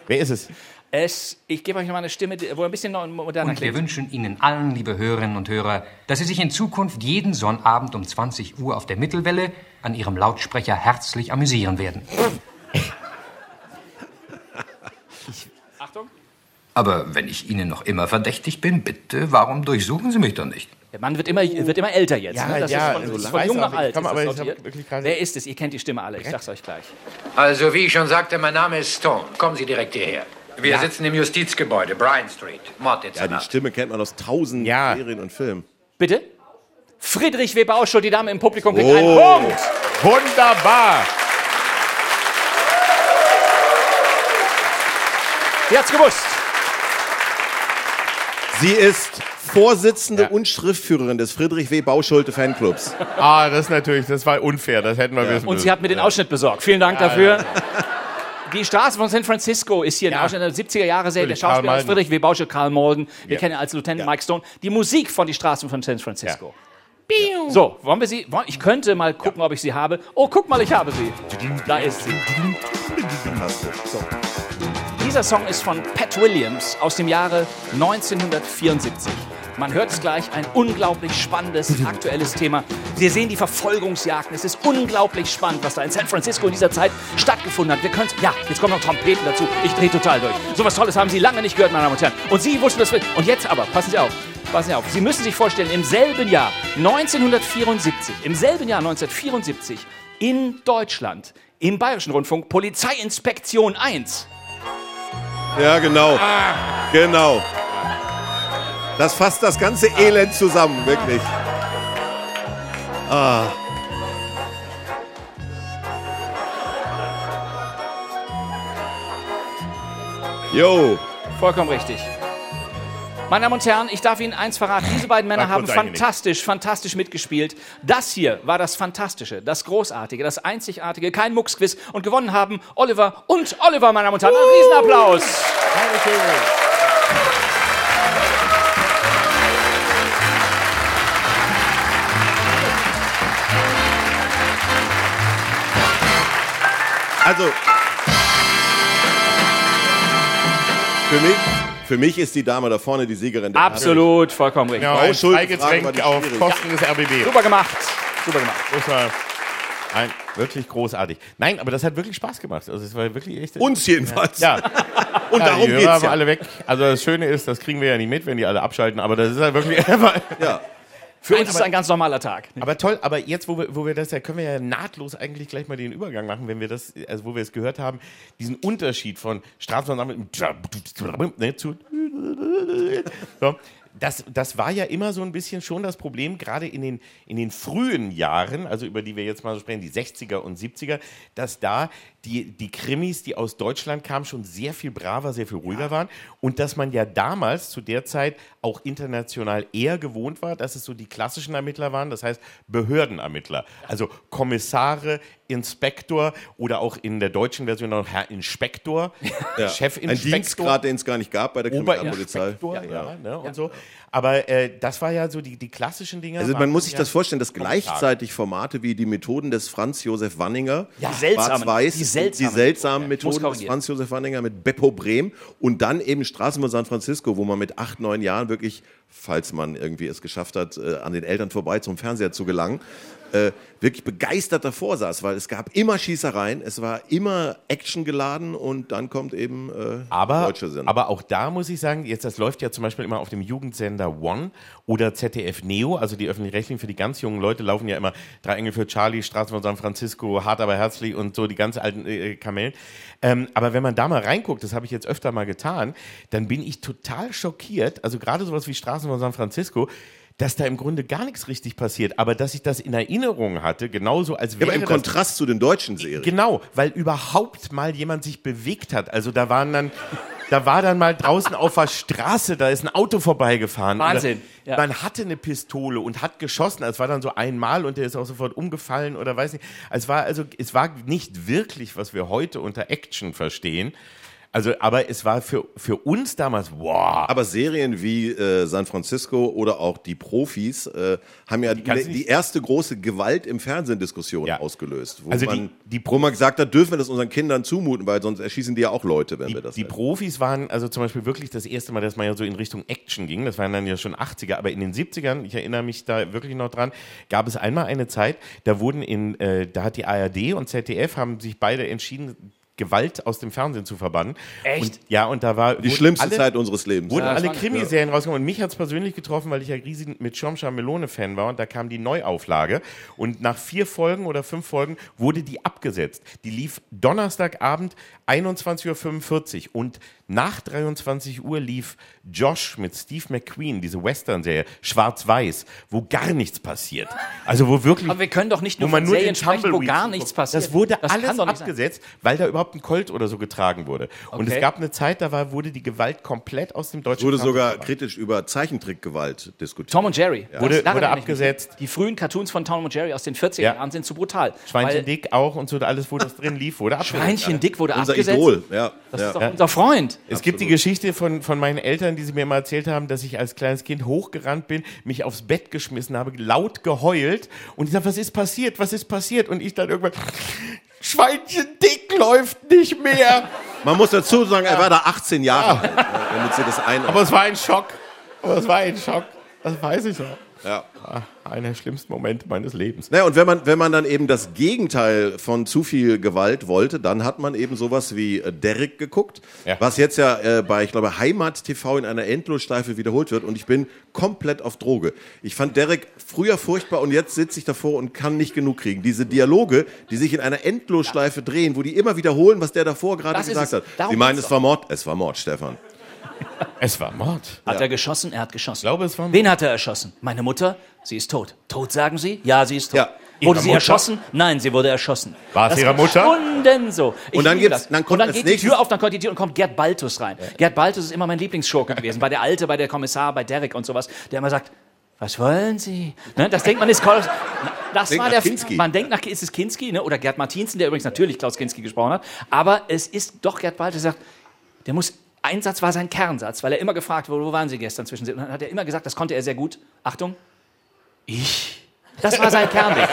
Wer ist es? Es, ich gebe euch noch mal eine Stimme, wo ein bisschen moderner Und wir klingt. wünschen Ihnen allen, liebe Hörerinnen und Hörer, dass Sie sich in Zukunft jeden Sonnabend um 20 Uhr auf der Mittelwelle an Ihrem Lautsprecher herzlich amüsieren werden. Achtung. Aber wenn ich Ihnen noch immer verdächtig bin, bitte, warum durchsuchen Sie mich dann nicht? Der Mann wird immer, wird immer älter jetzt. Ja, ne? Das ja, ist von, ich von jung nach alt. komm, ist aber ich wirklich Wer ist es? Ihr kennt die Stimme alle. Ich sag's euch gleich. Also, wie ich schon sagte, mein Name ist Stone. Kommen Sie direkt hierher. Wir sitzen im Justizgebäude, Bryan Street, Ja, die Morddezernat. Stimme kennt man aus tausend Ja. Serien und Filmen. Bitte? Friedrich Weber Ausschutt, die Dame im Publikum kriegt Oh. einen Punkt. Wunderbar! Sie hat's gewusst. Sie ist Vorsitzende und Schriftführerin des Friedrich W. Bauschulte Fanclubs. Ah, das ist natürlich, das war unfair, das hätten wir wissen Und müssen. sie hat mir den Ja. Ausschnitt besorgt. Vielen Dank Ja, dafür. Ja. Die Straße von San Francisco ist hier ein Ausschnitt der 70er Jahre Serie. Der Schauspieler ist. Friedrich W. Bausche, Karl Malden. Wir Ja. kennen als Lieutenant Mike Stone. Die Musik von Die Straßen von San Francisco. So, wollen wir sie? wollen- Ich könnte mal gucken, ob ich sie habe. Oh, guck mal, ich habe sie. Da ist sie. So. Dieser Song ist von Pat Williams aus dem Jahre 1974. Man hört es gleich, ein unglaublich spannendes, aktuelles Thema. Wir sehen die Verfolgungsjagden. Es ist unglaublich spannend, was da in San Francisco in dieser Zeit stattgefunden hat. Wir können Ja, jetzt kommen noch Trompeten dazu. Ich drehe total durch. So was Tolles haben Sie lange nicht gehört, meine Damen und Herren. Und Sie wussten das. Und jetzt aber, passen Sie auf. Passen Sie auf. Sie müssen sich vorstellen, im selben Jahr, 1974, im selben Jahr 1974, in Deutschland, im Bayerischen Rundfunk, Polizeiinspektion 1. Ja, genau. Genau. Das fasst das ganze Elend zusammen, wirklich. Ah. Jo. Vollkommen richtig. Meine Damen und Herren, ich darf Ihnen eins verraten. Diese beiden Männer haben fantastisch, fantastisch mitgespielt. Das hier war das Fantastische, das Großartige, das Einzigartige, kein Mucksquiz. Und gewonnen haben Oliver und Oliver, meine Damen und Herren. Ein Riesenapplaus. Also. Für mich, für mich ist die Dame da vorne die Siegerin. der Absolut, vollkommen richtig. Ja, ein Freigetränk auf. Kosten des RBB. Super gemacht. Super gemacht. Das war ein, wirklich großartig. Nein, aber das hat wirklich Spaß gemacht. Also es war wirklich echt. Uns jedenfalls. Ja. Und ja, darum die Hörer geht's haben ja. alle weg. Also das Schöne ist, das kriegen wir ja nicht mit, wenn die alle abschalten. Aber das ist halt wirklich. ja. Für uns ist es ein ganz normaler Tag. Aber toll, aber jetzt, wo wir, wo wir das ja, können wir ja nahtlos eigentlich gleich mal den Übergang machen, wenn wir das, also wo wir es gehört haben, diesen Unterschied von Straßenbahn ne, zu so. Das, das war ja immer so ein bisschen schon das Problem, gerade in den, in den frühen Jahren, also über die wir jetzt mal so sprechen, die 60er und 70er, dass da die, die Krimis, die aus Deutschland kamen, schon sehr viel braver, sehr viel ruhiger waren. Und dass man ja damals zu der Zeit auch international eher gewohnt war, dass es so die klassischen Ermittler waren, das heißt Behördenermittler. Also Kommissare, Inspektor oder auch in der deutschen Version noch Herr Inspektor, Ja. Ein Chefeinspektor. Dienstgrad, den es gar nicht gab bei der Kriminalpolizei. Oberinspektor, ja, ne, und so. Aber äh, das war ja so die, die klassischen Dinge. Also man muss sich ja das vorstellen, dass gleichzeitig Formate wie die Methoden des Franz Josef Wanninger, Ja, die seltsamen, Schwarz-Weiß, die seltsamen. die seltsamen Methoden des. Franz Josef Wanninger mit Beppo Brehm und dann eben Straßen von San Francisco, wo man mit acht, neun Jahren wirklich, falls man irgendwie es geschafft hat, äh, an den Eltern vorbei zum Fernseher zu gelangen, äh, wirklich begeistert davor saß, weil es gab immer Schießereien, es war immer Action geladen und dann kommt eben äh, Aber, deutsche Sender. aber auch da muss ich sagen, jetzt das läuft ja zum Beispiel immer auf dem Jugendsender One oder ZDF Neo, also die öffentlich-rechtlichen für die ganz jungen Leute laufen ja immer Drei Engel für Charlie, Straßen von San Francisco, Hart aber herzlich und so die ganz alten äh, Kamellen. Ähm, aber wenn man da mal reinguckt, das habe ich jetzt öfter mal getan, dann bin ich total schockiert. Also gerade sowas wie Straßen von San Francisco. Dass da im Grunde gar nichts richtig passiert, aber dass ich das in Erinnerung hatte, genauso als ja, wäre aber im das Kontrast zu den deutschen Serien. Genau, weil überhaupt mal jemand sich bewegt hat. Also da waren dann, da war dann mal draußen auf der Straße, da ist ein Auto vorbeigefahren. Wahnsinn, ja. Man hatte eine Pistole und hat geschossen. Es war dann so einmal und der ist auch sofort umgefallen oder weiß nicht. Es war also, es war nicht wirklich, was wir heute unter Action verstehen. Also, aber es war für, für uns damals, wow. Aber Serien wie äh, San Francisco oder auch die Profis äh, haben ja die, du die erste große Gewalt im Fernsehen Diskussion ausgelöst, wo, Also die- man, wo man gesagt hat, dürfen wir das unseren Kindern zumuten, weil sonst erschießen die ja auch Leute, wenn wir das. Die Profis waren also zum Beispiel wirklich das erste Mal, dass man ja so in Richtung Action ging. Das waren dann ja schon 80er, aber in den 70ern, ich erinnere mich da wirklich noch dran, gab es einmal eine Zeit, da wurden in, äh, da hat die ARD und ZDF haben sich beide entschieden, Gewalt aus dem Fernsehen zu verbannen. Echt? Und, ja, und da war Die schlimmste alle, Zeit unseres Lebens. Wurden Ja, alle Krimiserien rausgekommen und mich hat es persönlich getroffen, weil ich ja riesen mit Schirmschar Melone Fan war und da kam die Neuauflage und nach vier Folgen oder fünf Folgen wurde die abgesetzt. Die lief Donnerstagabend 21.45 Uhr und nach 23 Uhr lief Josh mit Steve McQueen, diese Western-Serie, schwarz-weiß, wo gar nichts passiert. Also wo wirklich... Aber wir können doch nicht nur wo man nur Serien sprechen, wo gar nichts passiert. Das wurde Das alles abgesetzt, weil da überhaupt überhaupt ein Colt oder so getragen wurde. Und Okay. es gab eine Zeit, da war, wurde die Gewalt komplett aus dem Es deutschen wurde Fernsehen sogar verbannt. kritisch über Zeichentrickgewalt diskutiert. Tom und Jerry. Ja. Wurde- wurde abgesetzt. Die frühen Cartoons von Tom und Jerry aus den 40er Ja. Jahren sind zu brutal. Schweinchen Weil Dick auch und so alles, wo das drin lief, wurde abgesetzt. Schweinchen Dick wurde Unser abgesetzt. Idol, ja. Das ja. ist doch unser Freund. Es gibt die Geschichte von, von meinen Eltern, die sie mir mal erzählt haben, dass ich als kleines Kind hochgerannt bin, mich aufs Bett geschmissen habe, laut geheult und ich sage, was ist passiert, was ist passiert? Und ich dann irgendwann, Schweinchen dick läuft nicht mehr. Man muss dazu sagen, er war da 18 Jahre alt, ne, damit sie das ein. Aber es war ein Schock. Aber es war ein Schock. Das weiß ich noch. Ja. Ah, Einer der schlimmsten Momente meines Lebens. Naja, und wenn man, wenn man dann eben das Gegenteil von zu viel Gewalt wollte, dann hat man eben sowas wie äh, Derrick geguckt, was jetzt ja äh, bei, ich glaube, Heimat TV in einer Endlosschleife wiederholt wird und ich bin komplett auf Droge. Ich fand Derrick früher furchtbar und jetzt sitze ich davor und kann nicht genug kriegen. Diese Dialoge, die sich in einer Endlosschleife drehen, wo die immer wiederholen, was der davor gerade gesagt es. hat. Sie meinen, es war Mord? Es war Mord, Stefan. Es war Mord. Hat er geschossen? Er hat geschossen. Ich glaube, es war Wen hat er erschossen? Meine Mutter? Sie ist tot. Tot, sagen Sie? Ja, sie ist tot. Ja. Wurde Ihre sie Mutter? erschossen? Nein, sie wurde erschossen. War es Das ihre Mutter? Stunden so. Ich Und dann gibt's- das. dann kommt und dann geht die Tür auf, dann kommt die Tür und kommt Gerd Baltus rein. Gerd Baltus ist immer mein Lieblingsschurke gewesen. Bei der Alte, bei der Kommissar, bei Derek und sowas, der immer sagt, was wollen Sie? Ne, das denkt man ist Kol- das Denkt war nach der Kinski. Man denkt nach ist es Kinski ne? oder Gerd Martinsen, der übrigens natürlich Klaus Kinski gesprochen hat, aber es ist doch Gerd Baltus, der sagt, der muss ein Satz war sein Kernsatz, weil er immer gefragt wurde, wo waren Sie gestern zwischen Und dann hat er immer gesagt, das konnte er sehr gut. Achtung, ich. Das war sein Kernding.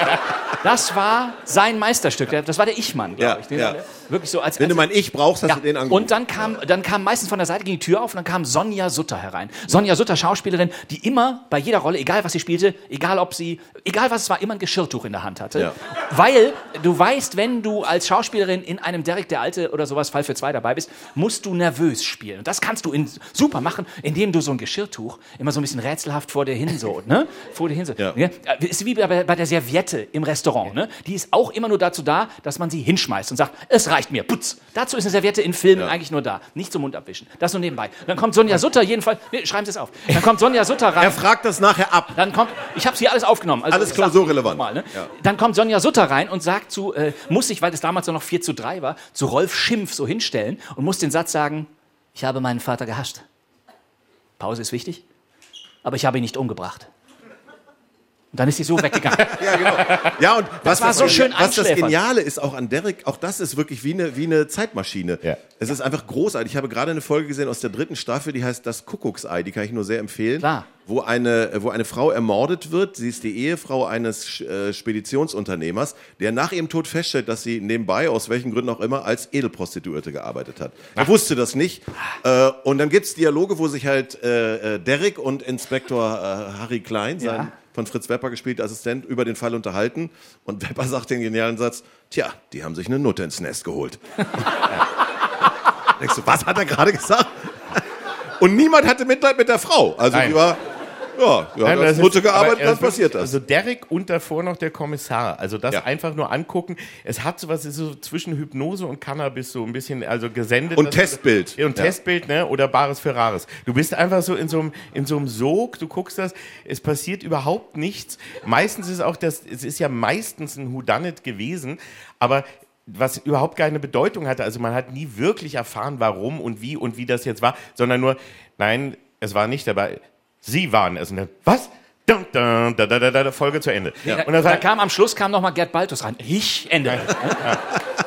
Das war sein Meisterstück. Das war der Ich-Mann, glaube Ja, ich. Den- ja. Wirklich so als, Wenn du als mein Ich brauchst, hast du den angerufen. Und dann kam, dann kam meistens von der Seite ging die Tür auf und dann kam Sonja Sutter herein. Sonja Sutter, Schauspielerin, die immer bei jeder Rolle, egal was sie spielte, egal ob sie, egal was es war, immer ein Geschirrtuch in der Hand hatte. Weil du weißt, wenn du als Schauspielerin in einem Derek der Alte oder sowas Fall für zwei dabei bist, musst du nervös spielen. Und das kannst du in, super machen, indem du so ein Geschirrtuch immer so ein bisschen rätselhaft vor dir hin so, ne? Vor dir hin so. Ja. Ist wie bei, bei der Serviette im Restaurant, ne? Die ist auch immer nur dazu da, dass man sie hinschmeißt und sagt, es reicht mir, putz. Dazu ist eine Serviette in Filmen eigentlich nur da. Nicht zum Mund abwischen. Das nur nebenbei. Dann kommt Sonja Sutter, jedenfalls, nee, schreiben Sie es auf. Dann kommt Sonja Sutter rein. Er fragt das nachher ab. Dann kommt, ich habe hier alles aufgenommen. Also Alles ich klausurrelevant. Mal, ne? Ja. Dann kommt Sonja Sutter rein und sagt zu, äh, muss sich, weil es damals noch 4 zu 3 war, zu Rolf Schimpf so hinstellen und muss den Satz sagen, ich habe meinen Vater gehasst. Pause ist wichtig, aber ich habe ihn nicht umgebracht. Und dann ist sie so weggegangen. Ja, genau. Ja, und was war das, so schön was das. Geniale ist auch an Derek, auch das ist wirklich wie eine, wie eine Zeitmaschine. Ja. Es ist einfach großartig. Ich habe gerade eine Folge gesehen aus der dritten Staffel, die heißt Das Kuckucksei, die kann ich nur sehr empfehlen. Klar. Wo eine, wo eine Frau ermordet wird. Sie ist die Ehefrau eines äh, Speditionsunternehmers, der nach ihrem Tod feststellt, dass sie nebenbei, aus welchen Gründen auch immer, als Edelprostituierte gearbeitet hat. Er wusste das nicht. Äh, und dann gibt's Dialoge, wo sich halt äh, äh, Derek und Inspektor äh, Harry Klein, sein Ja. Von Fritz Wepper gespielter Assistent, über den Fall unterhalten. Und Wepper sagt den genialen Satz, tja, die haben sich eine Nutte ins Nest geholt. Denkst du, was hat er gerade gesagt? Und niemand hatte Mitleid mit der Frau. Also Nein. die war, ja, hat Nein, als das Mutter gearbeitet, dann wirklich- passiert das. Also Derek und davor noch der Kommissar. Also das Ja. einfach nur angucken. Es hat sowas ist so zwischen Hypnose und Cannabis so ein bisschen also gesendet. Und Testbild. Ja, und Ja. Testbild, ne? Oder Bares für Rares. Du bist einfach so in so einem in so einem Sog. Du guckst das. Es passiert überhaupt nichts. Meistens ist auch das. Es ist ja meistens ein Whodunit gewesen, aber was überhaupt keine Bedeutung hatte. Also man hat nie wirklich erfahren, warum und wie und wie das jetzt war, sondern nur, nein, es war nicht dabei. Sie waren es. Und dann, was? Dun, dun, da, da, da, da, Folge zu Ende. Da, Und das da war, kam am Schluss kam noch mal Gerd Baltus rein. Ich Ende.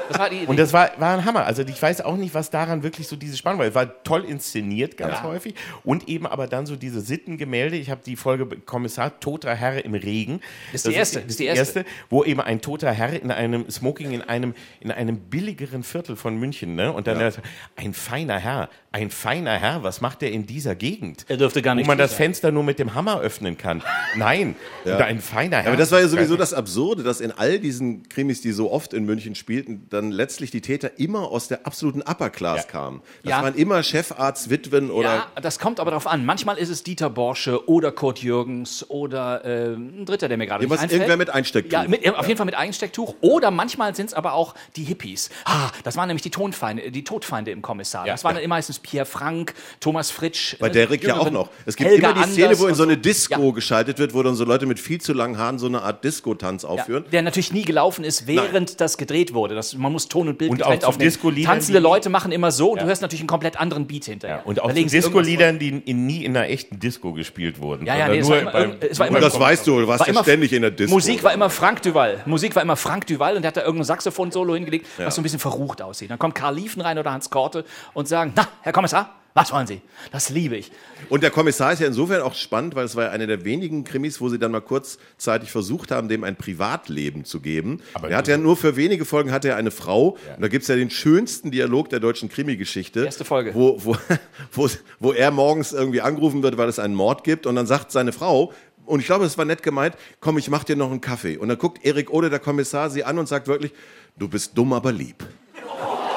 Das war die Idee. Und das war, war ein Hammer. Also ich weiß auch nicht, was daran wirklich so diese Spannung war. Es war toll inszeniert ganz Ja. häufig. Und eben aber dann so diese Sittengemälde. Ich habe die Folge Kommissar Toter Herr im Regen. Das ist die erste, Das ist die erste. Wo eben ein toter Herr in einem Smoking in einem, in einem billigeren Viertel von München. Ne? Und dann Ja. er ein feiner Herr, ein feiner Herr, was macht der in dieser Gegend? Er dürfte gar nicht Wo man das sein. Fenster nur mit dem Hammer öffnen kann. Nein, Ja. ein feiner Herr. Aber das war ja sowieso das Absurde, dass in all diesen Krimis, die so oft in München spielten, dann letztlich die Täter immer aus der absoluten Upper Class kamen. Das Ja. waren immer Chefarzt, Witwen oder ja, das kommt aber darauf an. Manchmal ist es Dieter Borsche oder Kurt Jürgens oder äh, ein Dritter, der mir gerade Ja, nicht einfällt. irgendwer mit Einstecktuch. Ja, mit, auf jeden Fall mit Einstecktuch. Oder manchmal sind es aber auch die Hippies. Ah, das waren nämlich die Tonfeinde, die Todfeinde im Kommissar. das waren dann meistens Pierre Frank, Thomas Fritsch. Bei Derek ja auch noch. Es gibt Helga immer die Szene, wo in so eine Disco geschaltet wird, wo dann so Leute mit viel zu langen Haaren so eine Art Disco-Tanz aufführen. Ja, der natürlich nie gelaufen ist, während das gedreht wurde. Das Das, man muss Ton und Bild Und zu aufnehmen. Disco-Liedern, Tanzende Leute machen immer so und Ja. du hörst natürlich einen komplett anderen Beat hinterher. Und auch Da zu legen sie irgendwas Disco-Liedern, die in, nie in einer echten Disco gespielt wurden. Ja, ja, nee, es nur war immer, beim- es war immer das weißt du, du warst war ja immer- ständig in der Disco. Musik war immer Frank Duval. Musik war immer Frank Duval und der hat da irgendein Saxophon-Solo hingelegt, Ja. was so ein bisschen verrucht aussieht. Dann kommt Karl Liefen rein oder Hans Korte und sagen, na, Herr Kommissar, was wollen Sie? Das liebe ich. Und der Kommissar ist ja insofern auch spannend, weil es war ja einer der wenigen Krimis, wo sie dann mal kurzzeitig versucht haben, dem ein Privatleben zu geben. er hat ja nur für wenige Folgen hat er eine Frau. Und da gibt es ja den schönsten Dialog der deutschen Krimi-Geschichte. Erste Folge. Wo, wo, wo, wo er morgens irgendwie angerufen wird, weil es einen Mord gibt. Und dann sagt seine Frau, und ich glaube, es war nett gemeint, komm, ich mach dir noch einen Kaffee. Und dann guckt Erik Ode, der Kommissar, sie an und sagt wirklich, du bist dumm, aber lieb.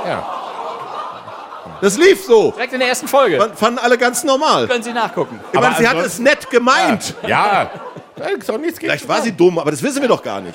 Ja. Das lief so. Direkt in der ersten Folge. Fanden- Fanden alle ganz normal. Können Sie nachgucken. Ich meine, sie hat es nett gemeint. Ja, da ist doch nichts gegen Vielleicht war sie dumm, aber das wissen wir doch gar nicht.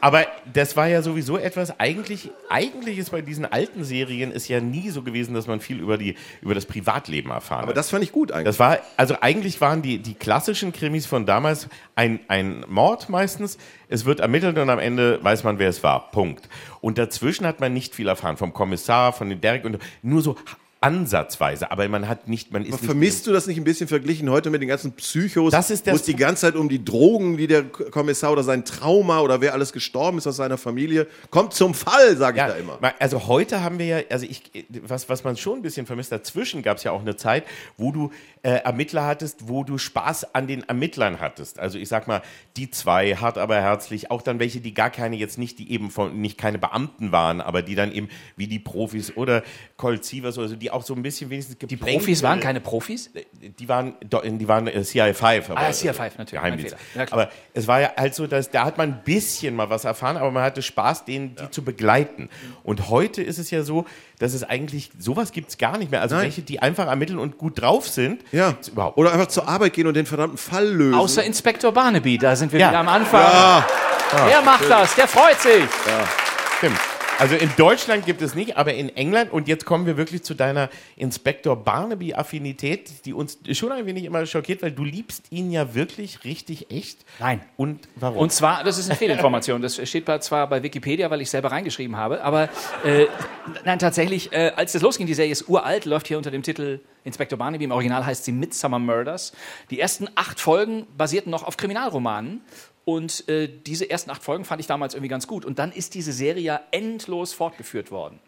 Aber das war ja sowieso etwas, eigentlich, eigentlich ist bei diesen alten Serien ist ja nie so gewesen, dass man viel über, die, über das Privatleben erfahren Aber hat. das fand ich gut eigentlich. Das war, also eigentlich waren die, die klassischen Krimis von damals ein, ein Mord meistens. Es wird ermittelt und am Ende weiß man, wer es war. Punkt. Und dazwischen hat man nicht viel erfahren. Vom Kommissar, von den Derek und nur so ansatzweise. Aber man hat nicht, man ist Aber nicht vermisst du das nicht ein bisschen verglichen heute mit den ganzen Psychos, Das ist das- wo es die ganze Zeit um die Drogen, die der Kommissar oder sein Trauma oder wer alles gestorben ist aus seiner Familie, kommt zum Fall, sage ich da immer. Also heute haben wir ja, also ich, was, was man schon ein bisschen vermisst, dazwischen gab es ja auch eine Zeit, wo du äh, Ermittler hattest, wo du Spaß an den Ermittlern hattest. Also ich sag mal, die zwei, hart aber herzlich, auch dann welche, die gar keine, jetzt nicht, die eben von, nicht keine Beamten waren, aber die dann eben wie die Profis oder Colt Sievers oder so, die auch so ein bisschen wenigstens Die Profis waren keine Profis? die waren, die waren äh, CIA5. Aber, Ah, CIA5 natürlich, mein Geheimdienst. Fehler. Ja, aber es war ja halt so, dass da hat man ein bisschen mal was erfahren, aber man hatte Spaß, denen die zu begleiten. Und heute ist es ja so, dass es eigentlich, sowas gibt es gar nicht mehr. Also Nein. welche, die einfach ermitteln und gut drauf sind, Ja. überhaupt. Oder einfach zur Arbeit gehen und den verdammten Fall lösen. Außer Inspektor Barnaby, da sind wir Ja. wieder am Anfang. Ja. Der macht das, der freut sich. Stimmt. Also in Deutschland gibt es nicht, aber in England, und jetzt kommen wir wirklich zu deiner Inspektor Barnaby-Affinität, die uns schon ein wenig immer schockiert, weil du liebst ihn ja wirklich richtig echt. Nein. Und warum? Und zwar, das ist eine Fehlinformation. Das steht zwar bei Wikipedia, weil ich selber reingeschrieben habe, aber äh, nein, tatsächlich, äh, als das losging, die Serie ist uralt, läuft hier unter dem Titel Inspektor Barnaby. Im Original heißt sie Midsummer Murders. Die ersten acht Folgen basierten noch auf Kriminalromanen. Und äh, diese ersten acht Folgen fand ich damals irgendwie ganz gut. Und dann ist diese Serie ja endlos fortgeführt worden.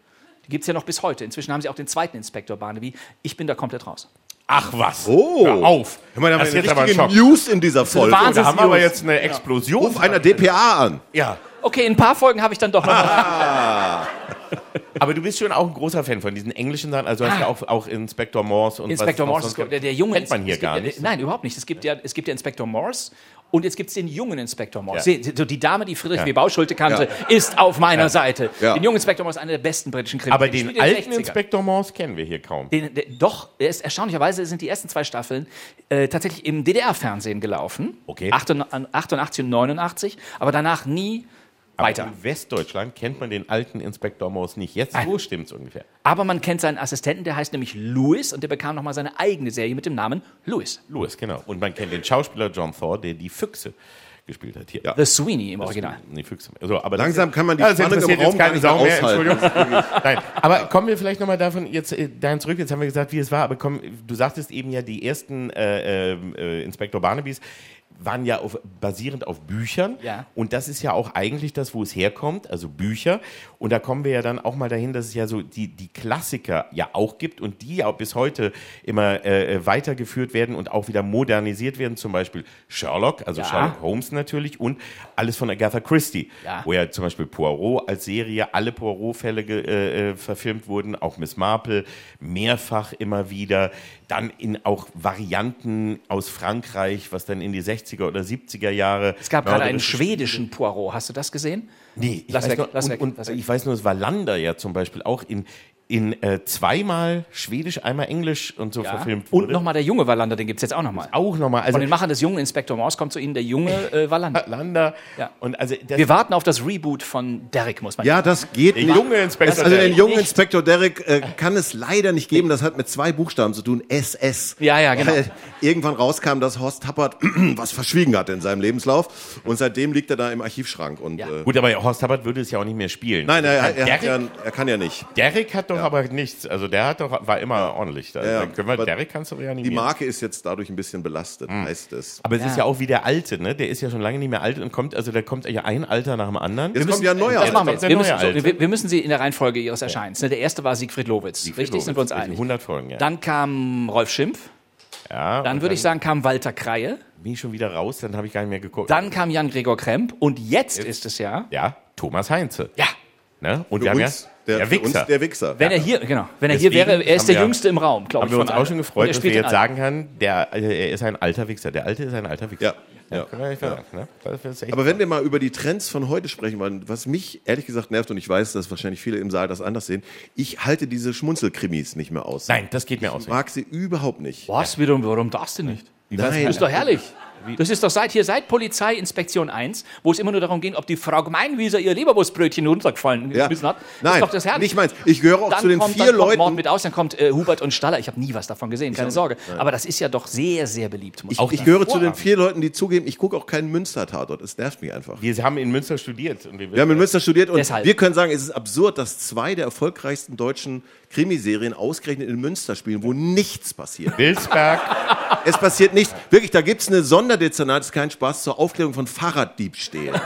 Die gibt es ja noch bis heute. Inzwischen haben sie auch den zweiten Inspektor Barnaby. Ich bin da komplett raus. Ach was. Oh. Hör auf. Hör mal, da haben Das wir ist jetzt aber. News in dieser Folge. Wahnsinns- Da haben wir aber jetzt eine Explosion. Ruf einer DPA an. Ja. Okay, in ein paar Folgen habe ich dann doch noch. Ah. Aber du bist schon auch ein großer Fan von diesen englischen Sachen. Also du hast Ah. ja auch, auch Inspector Morse und Inspektor was, Morse, was der, der Junge. kennt man hier gar nicht. Nein, überhaupt nicht. Es gibt ja, es gibt ja Inspektor Morse und jetzt gibt es den jungen Inspektor Morse. Ja. So die Dame, die Friedrich Ja. W. Bauschulte kannte, Ja. ist auf meiner Ja. Seite. Den jungen Inspektor Morse ist einer der besten britischen Krimi. Aber den in alten 60ern. Inspector Morse kennen wir hier kaum. Den, der, doch, er ist, erstaunlicherweise sind die ersten zwei Staffeln äh, tatsächlich im DDR-Fernsehen gelaufen. Okay. 88 und 89, aber danach nie Aber weiter. in Westdeutschland kennt man den alten Inspector Morse nicht. Jetzt so stimmt's ungefähr. Aber man kennt seinen Assistenten, der heißt nämlich Louis und der bekam nochmal seine eigene Serie mit dem Namen Louis. Louis, genau. Und man kennt den Schauspieler John Thor, der die Füchse gespielt hat hier. The Sweeney im Original. Nee, Füchse. So, aber Langsam kann man die Ja, Spannung im Raum keine Sau nicht mehr. Entschuldigung. Nein, aber kommen wir vielleicht nochmal davon jetzt äh, dahin zurück. Jetzt haben wir gesagt, wie es war. Aber komm, du sagtest eben ja, die ersten äh, äh, Inspektor Barnabys waren ja auf, basierend auf Büchern. Ja. Und das ist ja auch eigentlich das, wo es herkommt, also Bücher. Und da kommen wir ja dann auch mal dahin, dass es ja so die, die Klassiker ja auch gibt und die ja bis heute immer äh, weitergeführt werden und auch wieder modernisiert werden. Zum Beispiel Sherlock, also Ja. Sherlock Holmes natürlich und alles von Agatha Christie, Ja. wo ja zum Beispiel Poirot als Serie, alle Poirot-Fälle äh, äh, verfilmt wurden, auch Miss Marple, mehrfach immer wieder. Dann in auch Varianten aus Frankreich, was dann in die 60er oder 70er Jahre. Es gab gerade einen schwedischen Poirot. Hast du das gesehen? Nee, ich Lass weiß weg, nur, lass und, weg, und lass weg. ich weiß nur, es war Lander ja zum Beispiel auch in in äh, zweimal Schwedisch, einmal Englisch und so Ja. verfilmt Und wurde. nochmal der junge Wallander, den gibt es jetzt auch nochmal. Auch nochmal. Also Von den Machern des jungen Inspektor Morse kommt zu Ihnen der junge äh, Wallander. Wallander. Ja. Und also das, Wir warten auf das Reboot von Derek, muss man Ja, das geht Der nicht. junge Inspektor Also den Derek. jungen Inspektor Derek äh, kann es leider nicht geben. Das hat mit zwei Buchstaben zu tun. SS. Ja, ja, genau. Weil irgendwann rauskam, dass Horst Tappert was verschwiegen hat in seinem Lebenslauf. Und seitdem liegt er da im Archivschrank. Und, äh, Gut, aber Horst Tappert würde es ja auch nicht mehr spielen. Nein, er, er, hat Derek, ja, er kann ja nicht. Derek hat doch aber nichts. Also der hat doch, war immer ordentlich. Da, Ja, ja. können wir, Aber Derek kannst du Die reanimieren. Marke ist jetzt dadurch ein bisschen belastet, heißt es. aber es ist ja auch wie der Alte, ne? Der ist ja schon lange nicht mehr alt und kommt, also da kommt ja ein Alter nach dem anderen. Jetzt kommt ja ein neuer Das machen wir jetzt. Wir neue müssen, so, Alte. wir, wir müssen sie in der Reihenfolge ihres Erscheinens. Ne? Der erste war Siegfried Lowitz. Richtig, sind wir uns einig. 100 Folgen, ja. Dann kam Rolf Schimpf. ja Dann würde ich sagen, kam Walter Kreie. bin ich schon wieder raus, dann habe ich gar nicht mehr geguckt. Dann kam Jan-Gregor Kremp. Und jetzt, ist es ja, ja, Thomas Heinze. Ja. Ne? Und Für wir haben ja der, der für uns Wichser. der Wichser. wenn er hier, genau, wenn er hier wäre, er ist der wir- Jüngste im Raum, glaube ich. haben wir uns auch schon gefreut, dass wir in jetzt sagen können, der, äh, er ist ein alter Wichser. Der Alte ist ein alter Wichser. Ja. Ja. Nicht sagen, ne? Aber wenn wir mal über die Trends von heute sprechen wollen, was mich ehrlich gesagt nervt, und ich weiß, dass wahrscheinlich viele im Saal das anders sehen, ich halte diese Schmunzelkrimis nicht mehr aus. Nein, das geht mir aus. Ich mag sie überhaupt nicht. Was? Warum, warum das denn nicht? Nein. Das ist doch herrlich. Das ist doch seit hier, seit Polizeiinspektion 1, wo es immer nur darum ging, ob die Frau Gemeinwieser ihr Leberwurstbrötchen runtergefallen Ja. hat. Das Nein, ist doch das herrlich. nicht meins. Ich gehöre auch Dann zu den kommt, vier dann kommt Leuten- Mord mit aus, dann kommt äh, Hubert und Staller. Ich habe nie was davon gesehen, keine auch Sorge. Nein. Aber das ist ja doch sehr, sehr beliebt. Ich, ich gehöre zu den vier Leuten, die zugeben, ich gucke auch keinen Münster-Tatort. Es nervt mich einfach. Wir haben in Münster studiert. Und wir, Wir haben in Münster studiert und Deshalb. wir können sagen, es ist absurd, dass zwei der erfolgreichsten deutschen Krimiserien ausgerechnet in Münster spielen, wo nichts passiert. Wilsberg. Es passiert nichts. Wirklich, da gibt es eine Sonderdezernat, das ist kein Spaß, zur Aufklärung von Fahrraddiebstählen.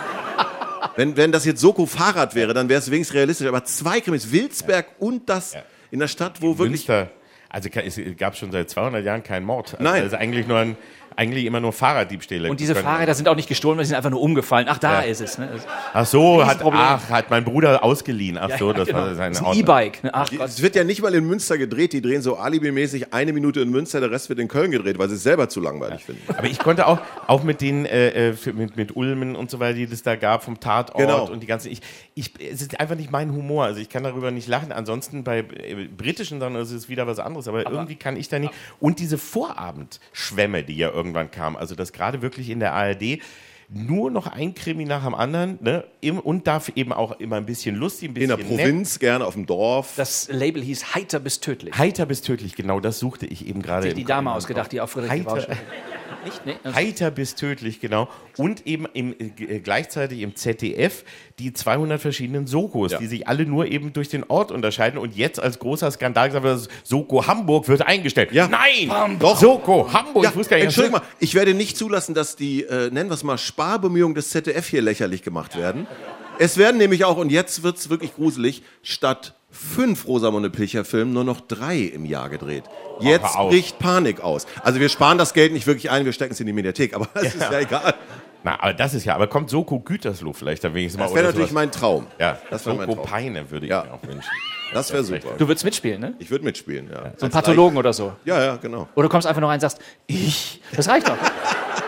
wenn, wenn das jetzt Soko Fahrrad wäre, dann wäre es wenigstens realistisch. Aber zwei Krimis, Wilsberg und das in der Stadt, wo wirklich... Münster. Also es gab schon seit 200 Jahren keinen Mord. Also Nein. Das ist eigentlich, nur ein, eigentlich immer nur Fahrraddiebstähle. Und diese können. Fahrräder sind auch nicht gestohlen, weil sie sind einfach nur umgefallen. Ach, da Ja. ist es. Ne? Ach so, hat, ach, hat mein Bruder ausgeliehen. Ach Ja, so, ja, das genau. war sein. E-Bike. Ne? Ach Gott. Es wird ja nicht mal in Münster gedreht, die drehen so alibimäßig eine Minute in Münster, der Rest wird in Köln gedreht, weil sie es selber zu langweilig finden. Aber ich konnte auch, auch mit den, äh, äh, mit, mit Ulmen und so weiter, die das da gab, vom Tatort Genau. und die ganzen, ich, ich, es ist einfach nicht mein Humor, also ich kann darüber nicht lachen. Ansonsten bei äh, britischen, dann ist es wieder was anderes, aber, irgendwie kann ich da nicht. Und diese Vorabendschwämme, die ja irgendwann kam, also das gerade wirklich in der ARD, nur noch ein Krimi nach dem anderen, ne? Und darf eben auch immer ein bisschen lustig, ein In bisschen der nett. Provinz, gerne auf dem Dorf. Das Label hieß Heiter bis tödlich. Heiter bis tödlich, genau das suchte ich eben gerade. Sich die Dame Kopf. ausgedacht, die auf Friedrich Heiter-. Nicht? Nee? Das- Heiter bis tödlich, genau. Und eben im, äh, gleichzeitig im ZDF die 200 verschiedenen Sokos, Ja. die sich alle nur eben durch den Ort unterscheiden. Und jetzt als großer Skandal gesagt wird, Soko Hamburg wird eingestellt. Ja. Nein! Doch. Soko Hamburg. Ja, ich gar nicht, Entschuldigung mal, ich werde nicht zulassen, dass die, äh, nennen wir es mal, Sparbemühungen des ZDF hier lächerlich gemacht werden. Es werden nämlich auch, und jetzt wird es wirklich gruselig, statt fünf Rosamunde Pilcher-Filmen nur noch drei im Jahr gedreht. Jetzt hör auf. bricht Panik aus. Also wir sparen das Geld nicht wirklich ein, wir stecken es in die Mediathek, aber das ist ja egal. Na, aber das ist ja, aber kommt Soko Gütersloh vielleicht dann wenigstens mal. Das wäre natürlich sowas? mein Traum. Ja, Das wäre mein Soko Traum. Peine würde ich Ja. mir auch wünschen. Das wäre super. Du würdest mitspielen, ne? Ich würde mitspielen, ja. So ein Pathologen oder so. Ja, ja, genau. Oder du kommst einfach noch rein und sagst, ich. Das reicht doch.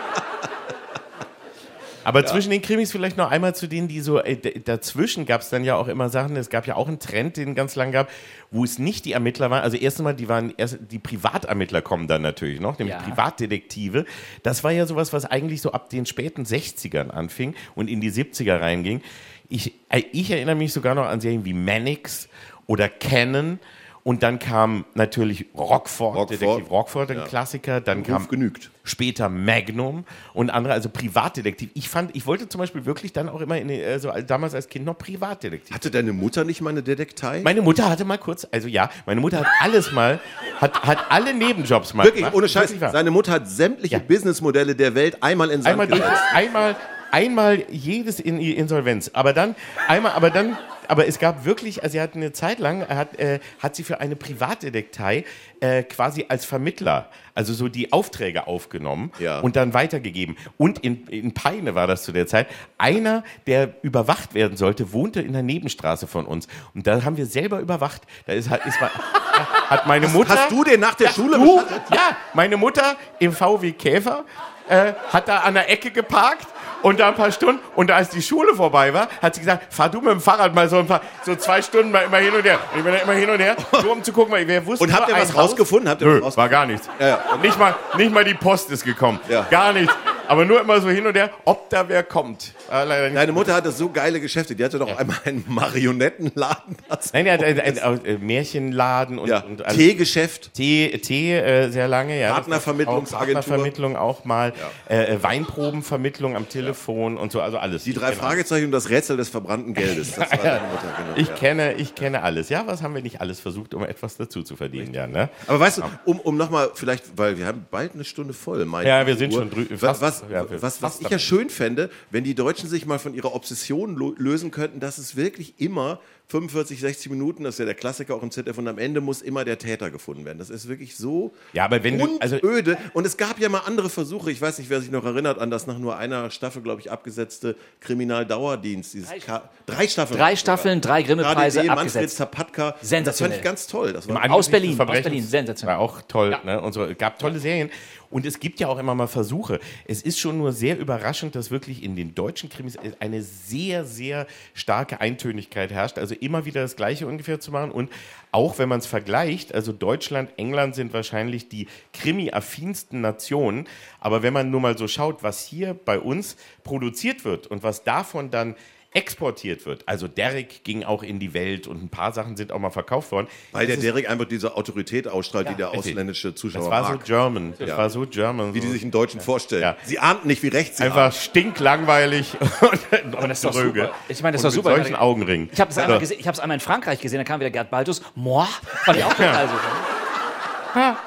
Aber zwischen den Krimis vielleicht noch einmal zu denen, die so, äh, dazwischen gab es dann ja auch immer Sachen, es gab ja auch einen Trend, den ganz lang gab, wo es nicht die Ermittler waren, also erst einmal, die waren, erst, die Privatermittler kommen dann natürlich noch, nämlich Ja. Privatdetektive. Das war ja sowas, was eigentlich so ab den späten 60ern anfing und in die 70er reinging. Ich, äh, ich erinnere mich sogar noch an Serien wie Mannix oder Cannon. Und dann kam natürlich Rockford, Rockford. Detektiv Rockford, ein Ja. Klassiker. Dann Ruf kam genügt. später Magnum und andere, also Privatdetektiv. Ich fand, ich wollte zum Beispiel wirklich dann auch immer in, also damals als Kind noch Privatdetektiv. Hatte deine Mutter nicht mal eine Detektei? Meine Mutter hatte mal kurz, also ja, meine Mutter hat alles mal, hat, hat alle Nebenjobs mal Wirklich, gemacht. ohne Scheiß. Wirklich. Seine Mutter hat sämtliche Businessmodelle der Welt einmal in Sand einmal, einmal, einmal jedes in Insolvenz. Aber dann, einmal, aber dann, aber es gab wirklich, also sie hat eine Zeit lang, hat, äh, hat sie für eine Privatdetektei äh, quasi als Vermittler, also so die Aufträge aufgenommen Ja. und dann weitergegeben. Und in, in Peine war das zu der Zeit. Einer, der überwacht werden sollte, wohnte in der Nebenstraße von uns. Und da haben wir selber überwacht. Da ist, halt- ist, hat meine Mutter. Hast du den nach der Schule Du? Ja, meine Mutter im VW Käfer äh, hat da an der Ecke geparkt Und da ein paar Stunden, und als die Schule vorbei war, hat sie gesagt, fahr du mit dem Fahrrad mal so ein paar, so zwei Stunden mal immer hin und her. Und ich bin dann immer hin und her, nur um zu gucken, weil wir wussten Und habt ihr was rausgefunden? Habt ihr Nö, was war gar nichts. Ja, ja. Nicht, mal, nicht mal die Post ist gekommen. Ja. Gar nichts. Aber nur immer so hin und her, ob da wer kommt. Äh. Deine Mutter hatte so geile Geschäfte. Die hatte doch einmal einen Marionettenladen. Nein, er hat ein, ein, Märchenladen und, Ja, und alles. Teegeschäft. Tee, Tee äh, sehr lange, ja. Partnervermittlungsagentur. Partnervermittlung auch mal. Äh, äh, Weinprobenvermittlung am Telefon und so, also alles. Die drei Fragezeichen und das Rätsel des verbrannten Geldes. Das war deine Mutter, genau. Ich ja. kenne, ich kenne alles. Ja, was haben wir nicht alles versucht, um etwas dazu zu verdienen, ja, ne? Aber weißt du, um, um nochmal vielleicht, weil wir haben bald eine Stunde voll. meine Ja, wir sind Uhr. schon drü- Was, fast- was, ja, was, was ich ja schön fände, wenn die Deutschen sich mal von ihrer Obsession lösen könnten, dass es wirklich immer 45, 60 Minuten, das ist ja der Klassiker auch im ZDF, und am Ende muss immer der Täter gefunden werden. Das ist wirklich so Ja, aber wenn du, also öde. Und es gab ja mal andere Versuche. Ich weiß nicht, wer sich noch erinnert an das nach nur einer Staffel, glaube ich, abgesetzte Kriminaldauerdienst. Dieses Drei, drei Staffeln. Drei Staffeln, drei Grimme-Preise abgesetzt. Zapatka. Das fand Sensationell. ich ganz toll. Das war Aus Berlin, aus Berlin, sensationell. War auch toll, ne? Und so, es gab tolle Serien. Und es gibt ja auch immer mal Versuche. Es ist schon nur sehr überraschend, dass wirklich in den deutschen Krimis eine sehr, sehr starke Eintönigkeit herrscht. Also immer wieder das Gleiche ungefähr zu machen. Und auch wenn man es vergleicht, also Deutschland, England sind wahrscheinlich die krimi-affinsten Nationen. Aber wenn man nur mal so schaut, was hier bei uns produziert wird und was davon dann exportiert wird. Also Derek ging auch in die Welt und ein paar Sachen sind auch mal verkauft worden. Weil der Das Derek einfach diese Autorität ausstrahlt, die der richtig. ausländische Zuschauer Das war so mag. German. Das Ja. war so German. Wie die so. sich einen Deutschen vorstellen. Ja. Sie ahnten nicht, wie rechts sie Einfach ahnen. stinklangweilig und Aber das ist doch dröge. super. Ich meine, das ist doch super. Mit solchen Augenringen. Ich habe es einmal, Ja. gesehen- ich hab's einmal in Frankreich gesehen, da kam wieder Gerd Baltus. Moi, fand ich auch total super.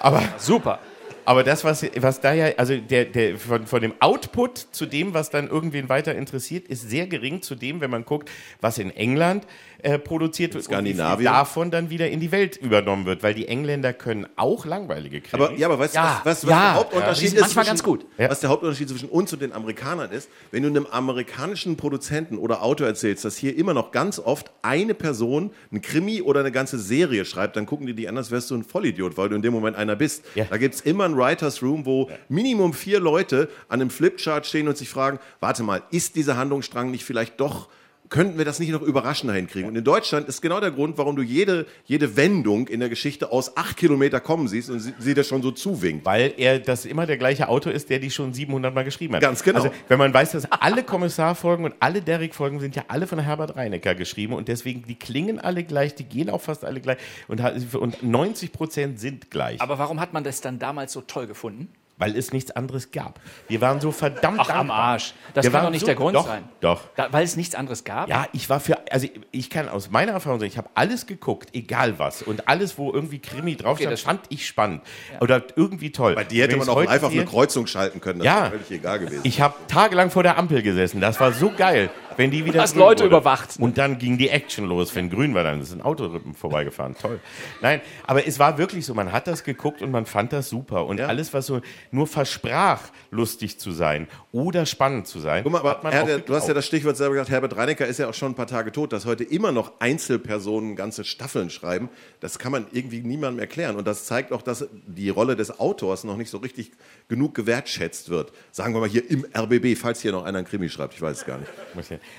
Aber Super. Aber das, was, was da ja, also der, der, von, von dem Output zu dem, was dann irgendwen weiter interessiert, ist sehr gering zu dem, wenn man guckt, was in England äh, produziert wird und wie viel davon dann wieder in die Welt übernommen wird, weil die Engländer können auch langweilige Krimis. Aber, ja, aber weißt du, Ja, was, was, was ja, der ja, Hauptunterschied die sind ist? zwischen, ganz gut. Ja. Was der Hauptunterschied zwischen uns und den Amerikanern ist, wenn du einem amerikanischen Produzenten oder Autor erzählst, dass hier immer noch ganz oft eine Person ein Krimi oder eine ganze Serie schreibt, dann gucken die dich an, als wärst du ein Vollidiot, weil du in dem Moment einer bist. Ja. Da gibt es immer ein Writers Room, wo Minimum vier Leute an einem Flipchart stehen und sich fragen, warte mal, ist dieser Handlungsstrang nicht vielleicht doch könnten wir das nicht noch überraschender hinkriegen? Und in Deutschland ist genau der Grund, warum du jede, jede Wendung in der Geschichte aus acht Kilometer kommen siehst und sie, sie das schon so zuwinkt. Weil er das immer der gleiche Autor ist, der die schon 700 Mal geschrieben hat. Ganz genau. Also, wenn man weiß, dass alle Kommissarfolgen und alle Derrick-Folgen sind ja alle von Herbert Reinecker geschrieben und deswegen, die klingen alle gleich, die gehen auch fast alle gleich und, und 90 Prozent sind gleich. Aber warum hat man das dann damals so toll gefunden? Weil es nichts anderes gab. Wir waren so verdammt Ach, am. Arsch. Das Wir kann doch nicht so- der Grund doch, sein. Doch. Da, weil es nichts anderes gab? Ja, ich war für, also ich kann aus meiner Erfahrung sagen, ich habe alles geguckt, egal was. Und alles, wo irgendwie Krimi drauf Okay, stand, fand ich spannend. Oder irgendwie toll. Bei dir hätte man auch auf eine Kreuzung schalten können. Das Ja. wäre völlig egal gewesen. Ich habe tagelang vor der Ampel gesessen. Das war so geil, wenn die wieder. hast grün Leute wurde. überwacht. Und dann ging die Action los. Wenn grün war, dann ist ein Auto vorbeigefahren. Toll. Nein, aber es war wirklich so. Man hat das geguckt und man fand das super. Und alles, was so nur versprach, lustig zu sein oder spannend zu sein, Guck mal, hat aber man Herr, du hast ja das Stichwort selber gesagt, Herbert Reinecker ist ja auch schon ein paar Tage tot, dass heute immer noch Einzelpersonen ganze Staffeln schreiben. Das kann man irgendwie niemandem erklären. Und das zeigt auch, dass die Rolle des Autors noch nicht so richtig genug gewertschätzt wird. Sagen wir mal hier im RBB, falls hier noch einer einen Krimi schreibt, ich weiß es gar nicht.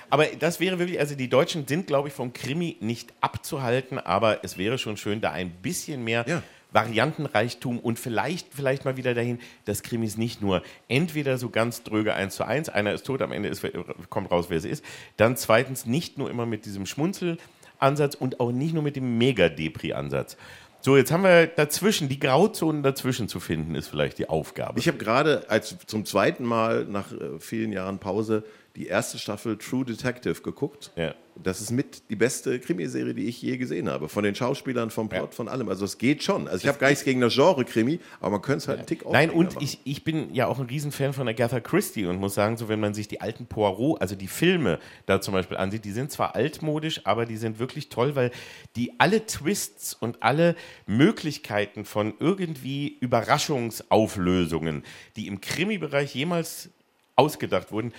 Aber das wäre wirklich, also die Deutschen sind, glaube ich, vom Krimi nicht abzuhalten, aber es wäre schon schön, da ein bisschen mehr Variantenreichtum und vielleicht, vielleicht mal wieder dahin, dass Krimis nicht nur entweder so ganz dröge eins zu eins, einer ist tot, am Ende ist, kommt raus, wer sie ist, dann zweitens nicht nur immer mit diesem Schmunzelansatz und auch nicht nur mit dem Mega-Depri-Ansatz. So, jetzt haben wir dazwischen, die Grauzonen dazwischen zu finden, ist vielleicht die Aufgabe. Ich habe gerade als zum zweiten Mal nach äh, vielen Jahren Pause die erste Staffel True Detective geguckt. Das ist mit die beste Krimiserie, die ich je gesehen habe. Von den Schauspielern, vom Plot, von allem. Also es geht schon. Also ich habe gar nichts gegen das Genre Krimi, aber man könnte es halt einen Tick Nein, und machen. ich, ich bin ja auch ein Riesenfan von Agatha Christie und muss sagen, so wenn man sich die alten Poirot, also die Filme da zum Beispiel ansieht, die sind zwar altmodisch, aber die sind wirklich toll, weil die alle Twists und alle Möglichkeiten von irgendwie Überraschungsauflösungen, die im Krimi-Bereich jemals ausgedacht wurden,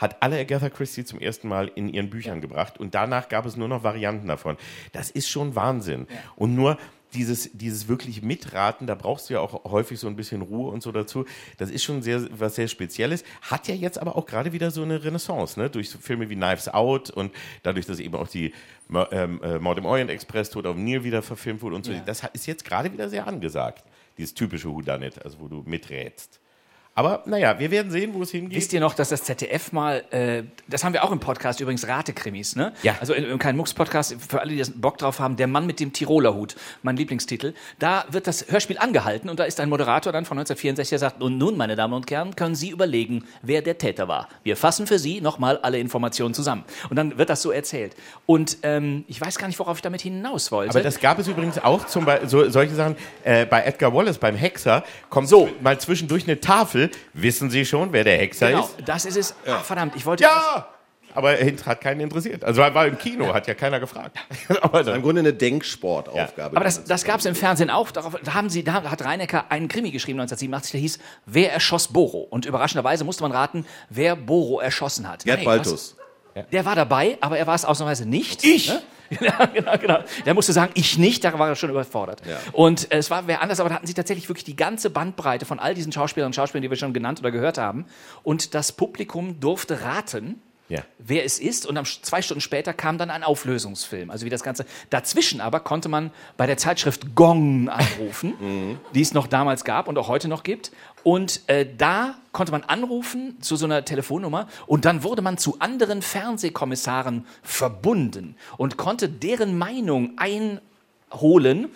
hat alle Agatha Christie zum ersten Mal in ihren Büchern gebracht und danach gab es nur noch Varianten davon. Das ist schon Wahnsinn. Und nur dieses, dieses wirklich Mitraten, da brauchst du ja auch häufig so ein bisschen Ruhe und so dazu. Das ist schon sehr, was sehr Spezielles. Hat ja jetzt aber auch gerade wieder so eine Renaissance, ne? Durch so Filme wie Knives Out und dadurch, dass eben auch die ähm, äh, Mord im Orient Express, Tod auf Nil wieder verfilmt wurde und so. Ja. Das ist jetzt gerade wieder sehr angesagt. Dieses typische Whodunit, also wo du miträtst. Aber naja, wir werden sehen, wo es hingeht. Wisst ihr noch, dass das ZDF mal, äh, das haben wir auch im Podcast übrigens, Ratekrimis, ne? Ja. Also in, in keinem Mux-Podcast, für alle, die das Bock drauf haben, Der Mann mit dem Tiroler Hut, mein Lieblingstitel. Da wird das Hörspiel angehalten und da ist ein Moderator dann von 1964, der sagt, und nun, meine Damen und Herren, können Sie überlegen, wer der Täter war. Wir fassen für Sie nochmal alle Informationen zusammen. Und dann wird das so erzählt. Und ähm, ich weiß gar nicht, worauf ich damit hinaus wollte. Aber das gab es übrigens auch zum Beispiel, so, solche Sachen, äh, bei Edgar Wallace, beim Hexer, kommt so mal zwischendurch eine Tafel. Wissen Sie schon, wer der Hexer genau, ist? das ist es. Ach, verdammt, ich wollte... Ja! Aber hat keinen interessiert. Also er war im Kino, hat ja keiner gefragt. Aber Im Grunde eine Denksportaufgabe. Aber das, das gab es im Fernsehen auch. Darauf, da, haben sie, da hat Reinecker einen Krimi geschrieben 1987, der hieß Wer erschoss Boro? Und überraschenderweise musste man raten, wer Boro erschossen hat. Gerd Hey, Baltus. was- Der war dabei, aber er war es ausnahmsweise nicht. Ich? Ne? Ja, genau, genau. Der musste sagen, ich nicht, da war er schon überfordert. Ja. Und äh, es war wer anders, aber da hatten sie tatsächlich wirklich die ganze Bandbreite von all diesen Schauspielern und Schauspielern, die wir schon genannt oder gehört haben. Und das Publikum durfte raten, Ja. wer es ist. Und am, zwei Stunden später kam dann ein Auflösungsfilm. Also wie das Ganze. Dazwischen aber konnte man bei der Zeitschrift Gong anrufen, die es noch damals gab und auch heute noch gibt. Und äh, da konnte man anrufen zu so einer Telefonnummer und dann wurde man zu anderen Fernsehkommissaren verbunden und konnte deren Meinung einholen,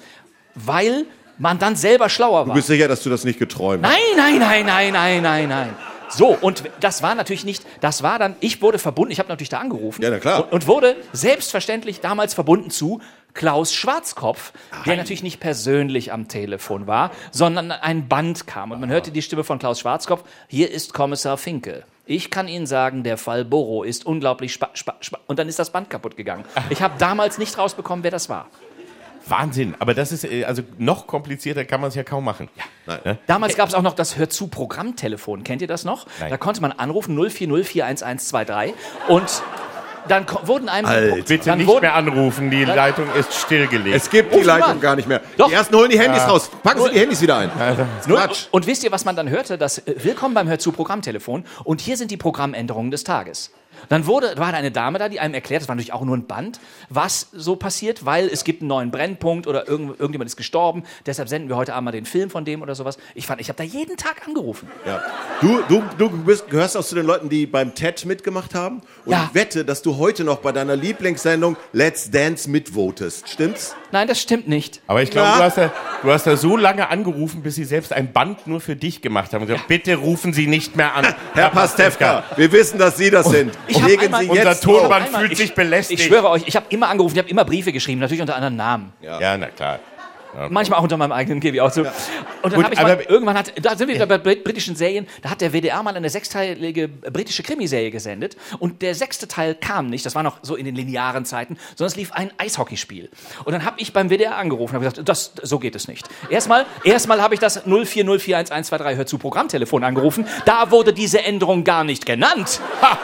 weil man dann selber schlauer Du war. bist sicher, dass du das nicht geträumt hast? Nein, nein, nein, nein, nein, nein, nein. So, und das war natürlich nicht, das war dann, ich wurde verbunden, ich habe natürlich da angerufen. Ja, na klar. Und, und wurde selbstverständlich damals verbunden zu Klaus Schwarzkopf, der natürlich nicht persönlich am Telefon war, sondern ein Band kam. Und man hörte die Stimme von Klaus Schwarzkopf, hier ist Kommissar Finke. Ich kann Ihnen sagen, der Fall Boro ist unglaublich spa spa spa Und dann ist das Band kaputt gegangen. Ich habe damals nicht rausbekommen, wer das war. Wahnsinn. Aber das ist, äh, also noch komplizierter kann man es ja kaum machen. Ja. Damals gab es auch noch das Hör zu Programmtelefon. Kennt ihr das noch? Nein. Da konnte man anrufen 040411123 und dann wurden einem Alter. Bitte dann nicht mehr anrufen, die Leitung ist stillgelegt. Es gibt die Ruf mal Leitung an. gar nicht mehr. Doch. Die ersten holen die Handys Ja. raus. Packen Sie die Handys wieder ein. Quatsch. Und wisst ihr, was man dann hörte? Das äh, Willkommen beim Hör zu Programmtelefon und hier sind die Programmänderungen des Tages. Dann wurde, war eine Dame da, die einem erklärt, das war natürlich auch nur ein Band, was so passiert, weil es gibt einen neuen Brennpunkt oder irgend, irgendjemand ist gestorben, deshalb senden wir heute Abend mal den Film von dem oder sowas. Ich fand, ich habe da jeden Tag angerufen. Ja. Du, du, du bist, gehörst auch zu den Leuten, die beim TED mitgemacht haben. Und Ja. ich wette, dass du heute noch bei deiner Lieblingssendung Let's Dance mitvotest. Stimmt's? Nein, das stimmt nicht. Aber ich glaube, Ja. du, hast da, du hast da so lange angerufen, bis sie selbst ein Band nur für dich gemacht haben. Und gesagt, bitte rufen Sie nicht mehr an. Herr Pastewka, wir wissen, dass Sie das sind. Ich Legen einmal- Sie Unser jetzt Tonband auf. Einmal, fühlt ich- sich belästigt. Ich schwöre euch, ich habe immer angerufen, ich habe immer Briefe geschrieben, natürlich unter anderen Namen. Ja, na klar. Ja. Manchmal auch unter meinem eigenen, gebe ich auch zu. Und dann habe ich mal, aber- irgendwann hat, da sind wir wieder bei brit- britischen Serien, da hat der WDR mal eine sechsteilige britische Krimiserie gesendet und der sechste Teil kam nicht, das war noch so in den linearen Zeiten, sondern es lief ein Eishockeyspiel. Und dann habe ich beim WDR angerufen und habe gesagt, das, so geht es nicht. Erstmal, erstmal habe ich das 040411123 Hör zu Programmtelefon angerufen, da wurde diese Änderung gar nicht genannt. Ha!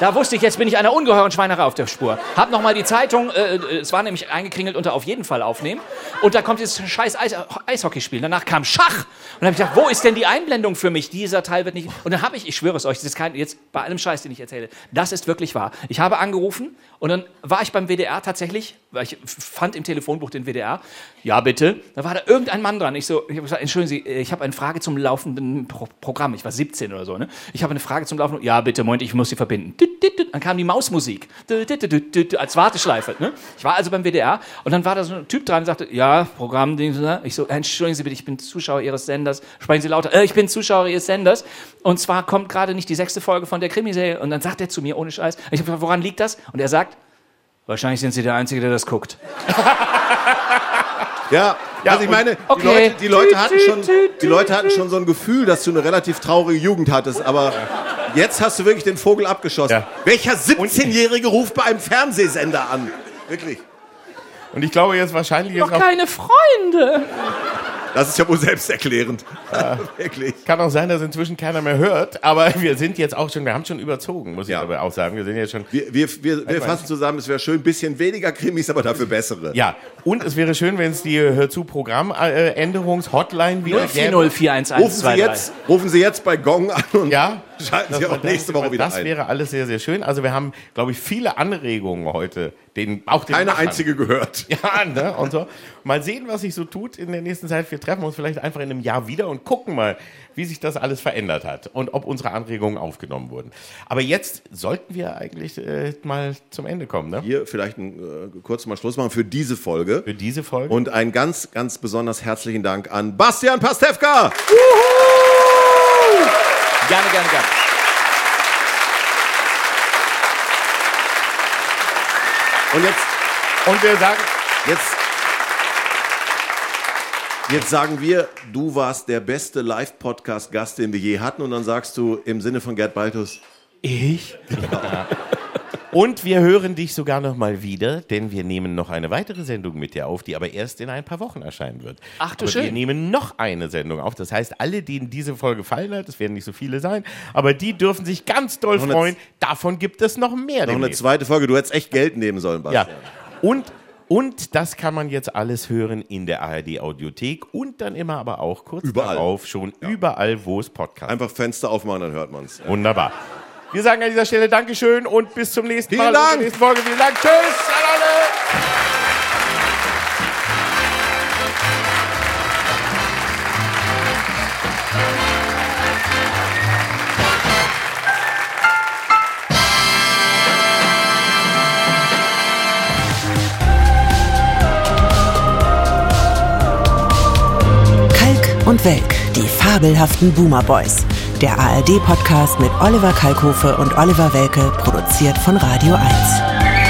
Da wusste ich, jetzt bin ich einer ungeheuren Schweinerei auf der Spur. Hab noch mal die Zeitung, äh, äh, es war nämlich eingekringelt unter auf jeden Fall aufnehmen. Und da kommt dieses scheiß Eis, Eishockeyspiel. Danach kam Schach. Und habe ich gedacht, wo ist denn die Einblendung für mich? Dieser Teil wird nicht. Und dann habe ich, ich schwöre es euch, das ist kein, jetzt bei allem Scheiß, den ich erzähle, das ist wirklich wahr. Ich habe angerufen und dann war ich beim WDR tatsächlich, weil ich fand im Telefonbuch den WDR. Ja, bitte. Da war da irgendein Mann dran. Ich so, ich habe gesagt, entschuldigen Sie, ich habe eine Frage zum laufenden Pro Programm. Ich war 17 oder so, ne? Ich habe eine Frage zum laufenden. Ja, bitte, Moment, ich muss Sie verbinden. Dann kam die Mausmusik. Als Warteschleife, ne? Ich war also beim WDR und dann war da so ein Typ dran und sagte, ja, Programm, ich so, entschuldigen Sie bitte, ich bin Zuschauer Ihres Senders. Sprechen Sie lauter. Äh, ich bin Zuschauer Ihres Senders. Und zwar kommt gerade nicht die sechste Folge von der Krimiserie. Und dann sagt er zu mir, ohne Scheiß. Ich habe woran liegt das? Und er sagt, wahrscheinlich sind Sie der Einzige, der das guckt. Ja, Ja, also ich meine, Okay. die, Leute, die, Leute hatten schon, die Leute hatten schon so ein Gefühl, dass du eine relativ traurige Jugend hattest, aber jetzt hast du wirklich den Vogel abgeschossen. Ja. Welcher 17-Jährige ruft bei einem Fernsehsender an? Wirklich. Und ich glaube jetzt wahrscheinlich Noch jetzt auch, keine Freunde. Das ist ja wohl selbsterklärend. Wirklich. Kann auch sein, dass inzwischen keiner mehr hört, aber wir sind jetzt auch schon, wir haben schon überzogen, muss ich aber auch sagen. Wir sind jetzt schon. Wir, wir, wir, wir fassen zusammen, es wäre schön, ein bisschen weniger Krimis, aber dafür bessere. Ja, und es wäre schön, wenn es die Hör zu Programmänderungs-Hotline wieder gäbe. 0404123. Rufen Sie, jetzt, rufen Sie jetzt bei Gong an und Ja, schalten Sie Das- auch nächste Woche wieder Das ein. wäre alles sehr, sehr schön. Also wir haben, glaube ich, viele Anregungen heute. Den, auch den Keine Machern. einzige gehört. Ja, ne? Und so. Mal sehen, was sich so tut in der nächsten Zeit. Wir treffen uns vielleicht einfach in einem Jahr wieder und gucken mal, wie sich das alles verändert hat und ob unsere Anregungen aufgenommen wurden. Aber jetzt sollten wir eigentlich äh, mal zum Ende kommen, ne? Hier vielleicht ein, äh, kurz mal Schluss machen für diese Folge. Für diese Folge. Und einen ganz, ganz besonders herzlichen Dank an Bastian Pastewka. Gerne, gerne, gerne. Und jetzt, Und wir sagen, jetzt, jetzt sagen wir, du warst der beste Live-Podcast-Gast, den wir je hatten. Und dann sagst du im Sinne von Gerd Baltus, ich? Ja. Und wir hören dich sogar noch mal wieder, denn wir nehmen noch eine weitere Sendung mit dir auf, die aber erst in ein paar Wochen erscheinen wird. Ach du aber Wir schön. nehmen noch eine Sendung auf. Das heißt, alle, denen diese Folge gefallen hat, es werden nicht so viele sein, aber die dürfen sich ganz doll Noch eine- freuen. Davon gibt es noch mehr. noch eine demnächst. zweite Folge. Du hättest echt Geld nehmen sollen, Ja. Bastian. Und, und das kann man jetzt alles hören in der ARD Audiothek und dann immer aber auch kurz Überall. darauf schon überall, wo es Podcasts Einfach Fenster aufmachen, dann hört man es. Wunderbar. Wir sagen an dieser Stelle Dankeschön und bis zum nächsten Vielen Mal. und Dank. zur nächsten Folge. Vielen Dank. Tschüss an alle. Kalk und Welk, die fabelhaften Boomer Boys. Der ARD-Podcast mit Oliver Kalkofe und Oliver Welke, produziert von Radio 1.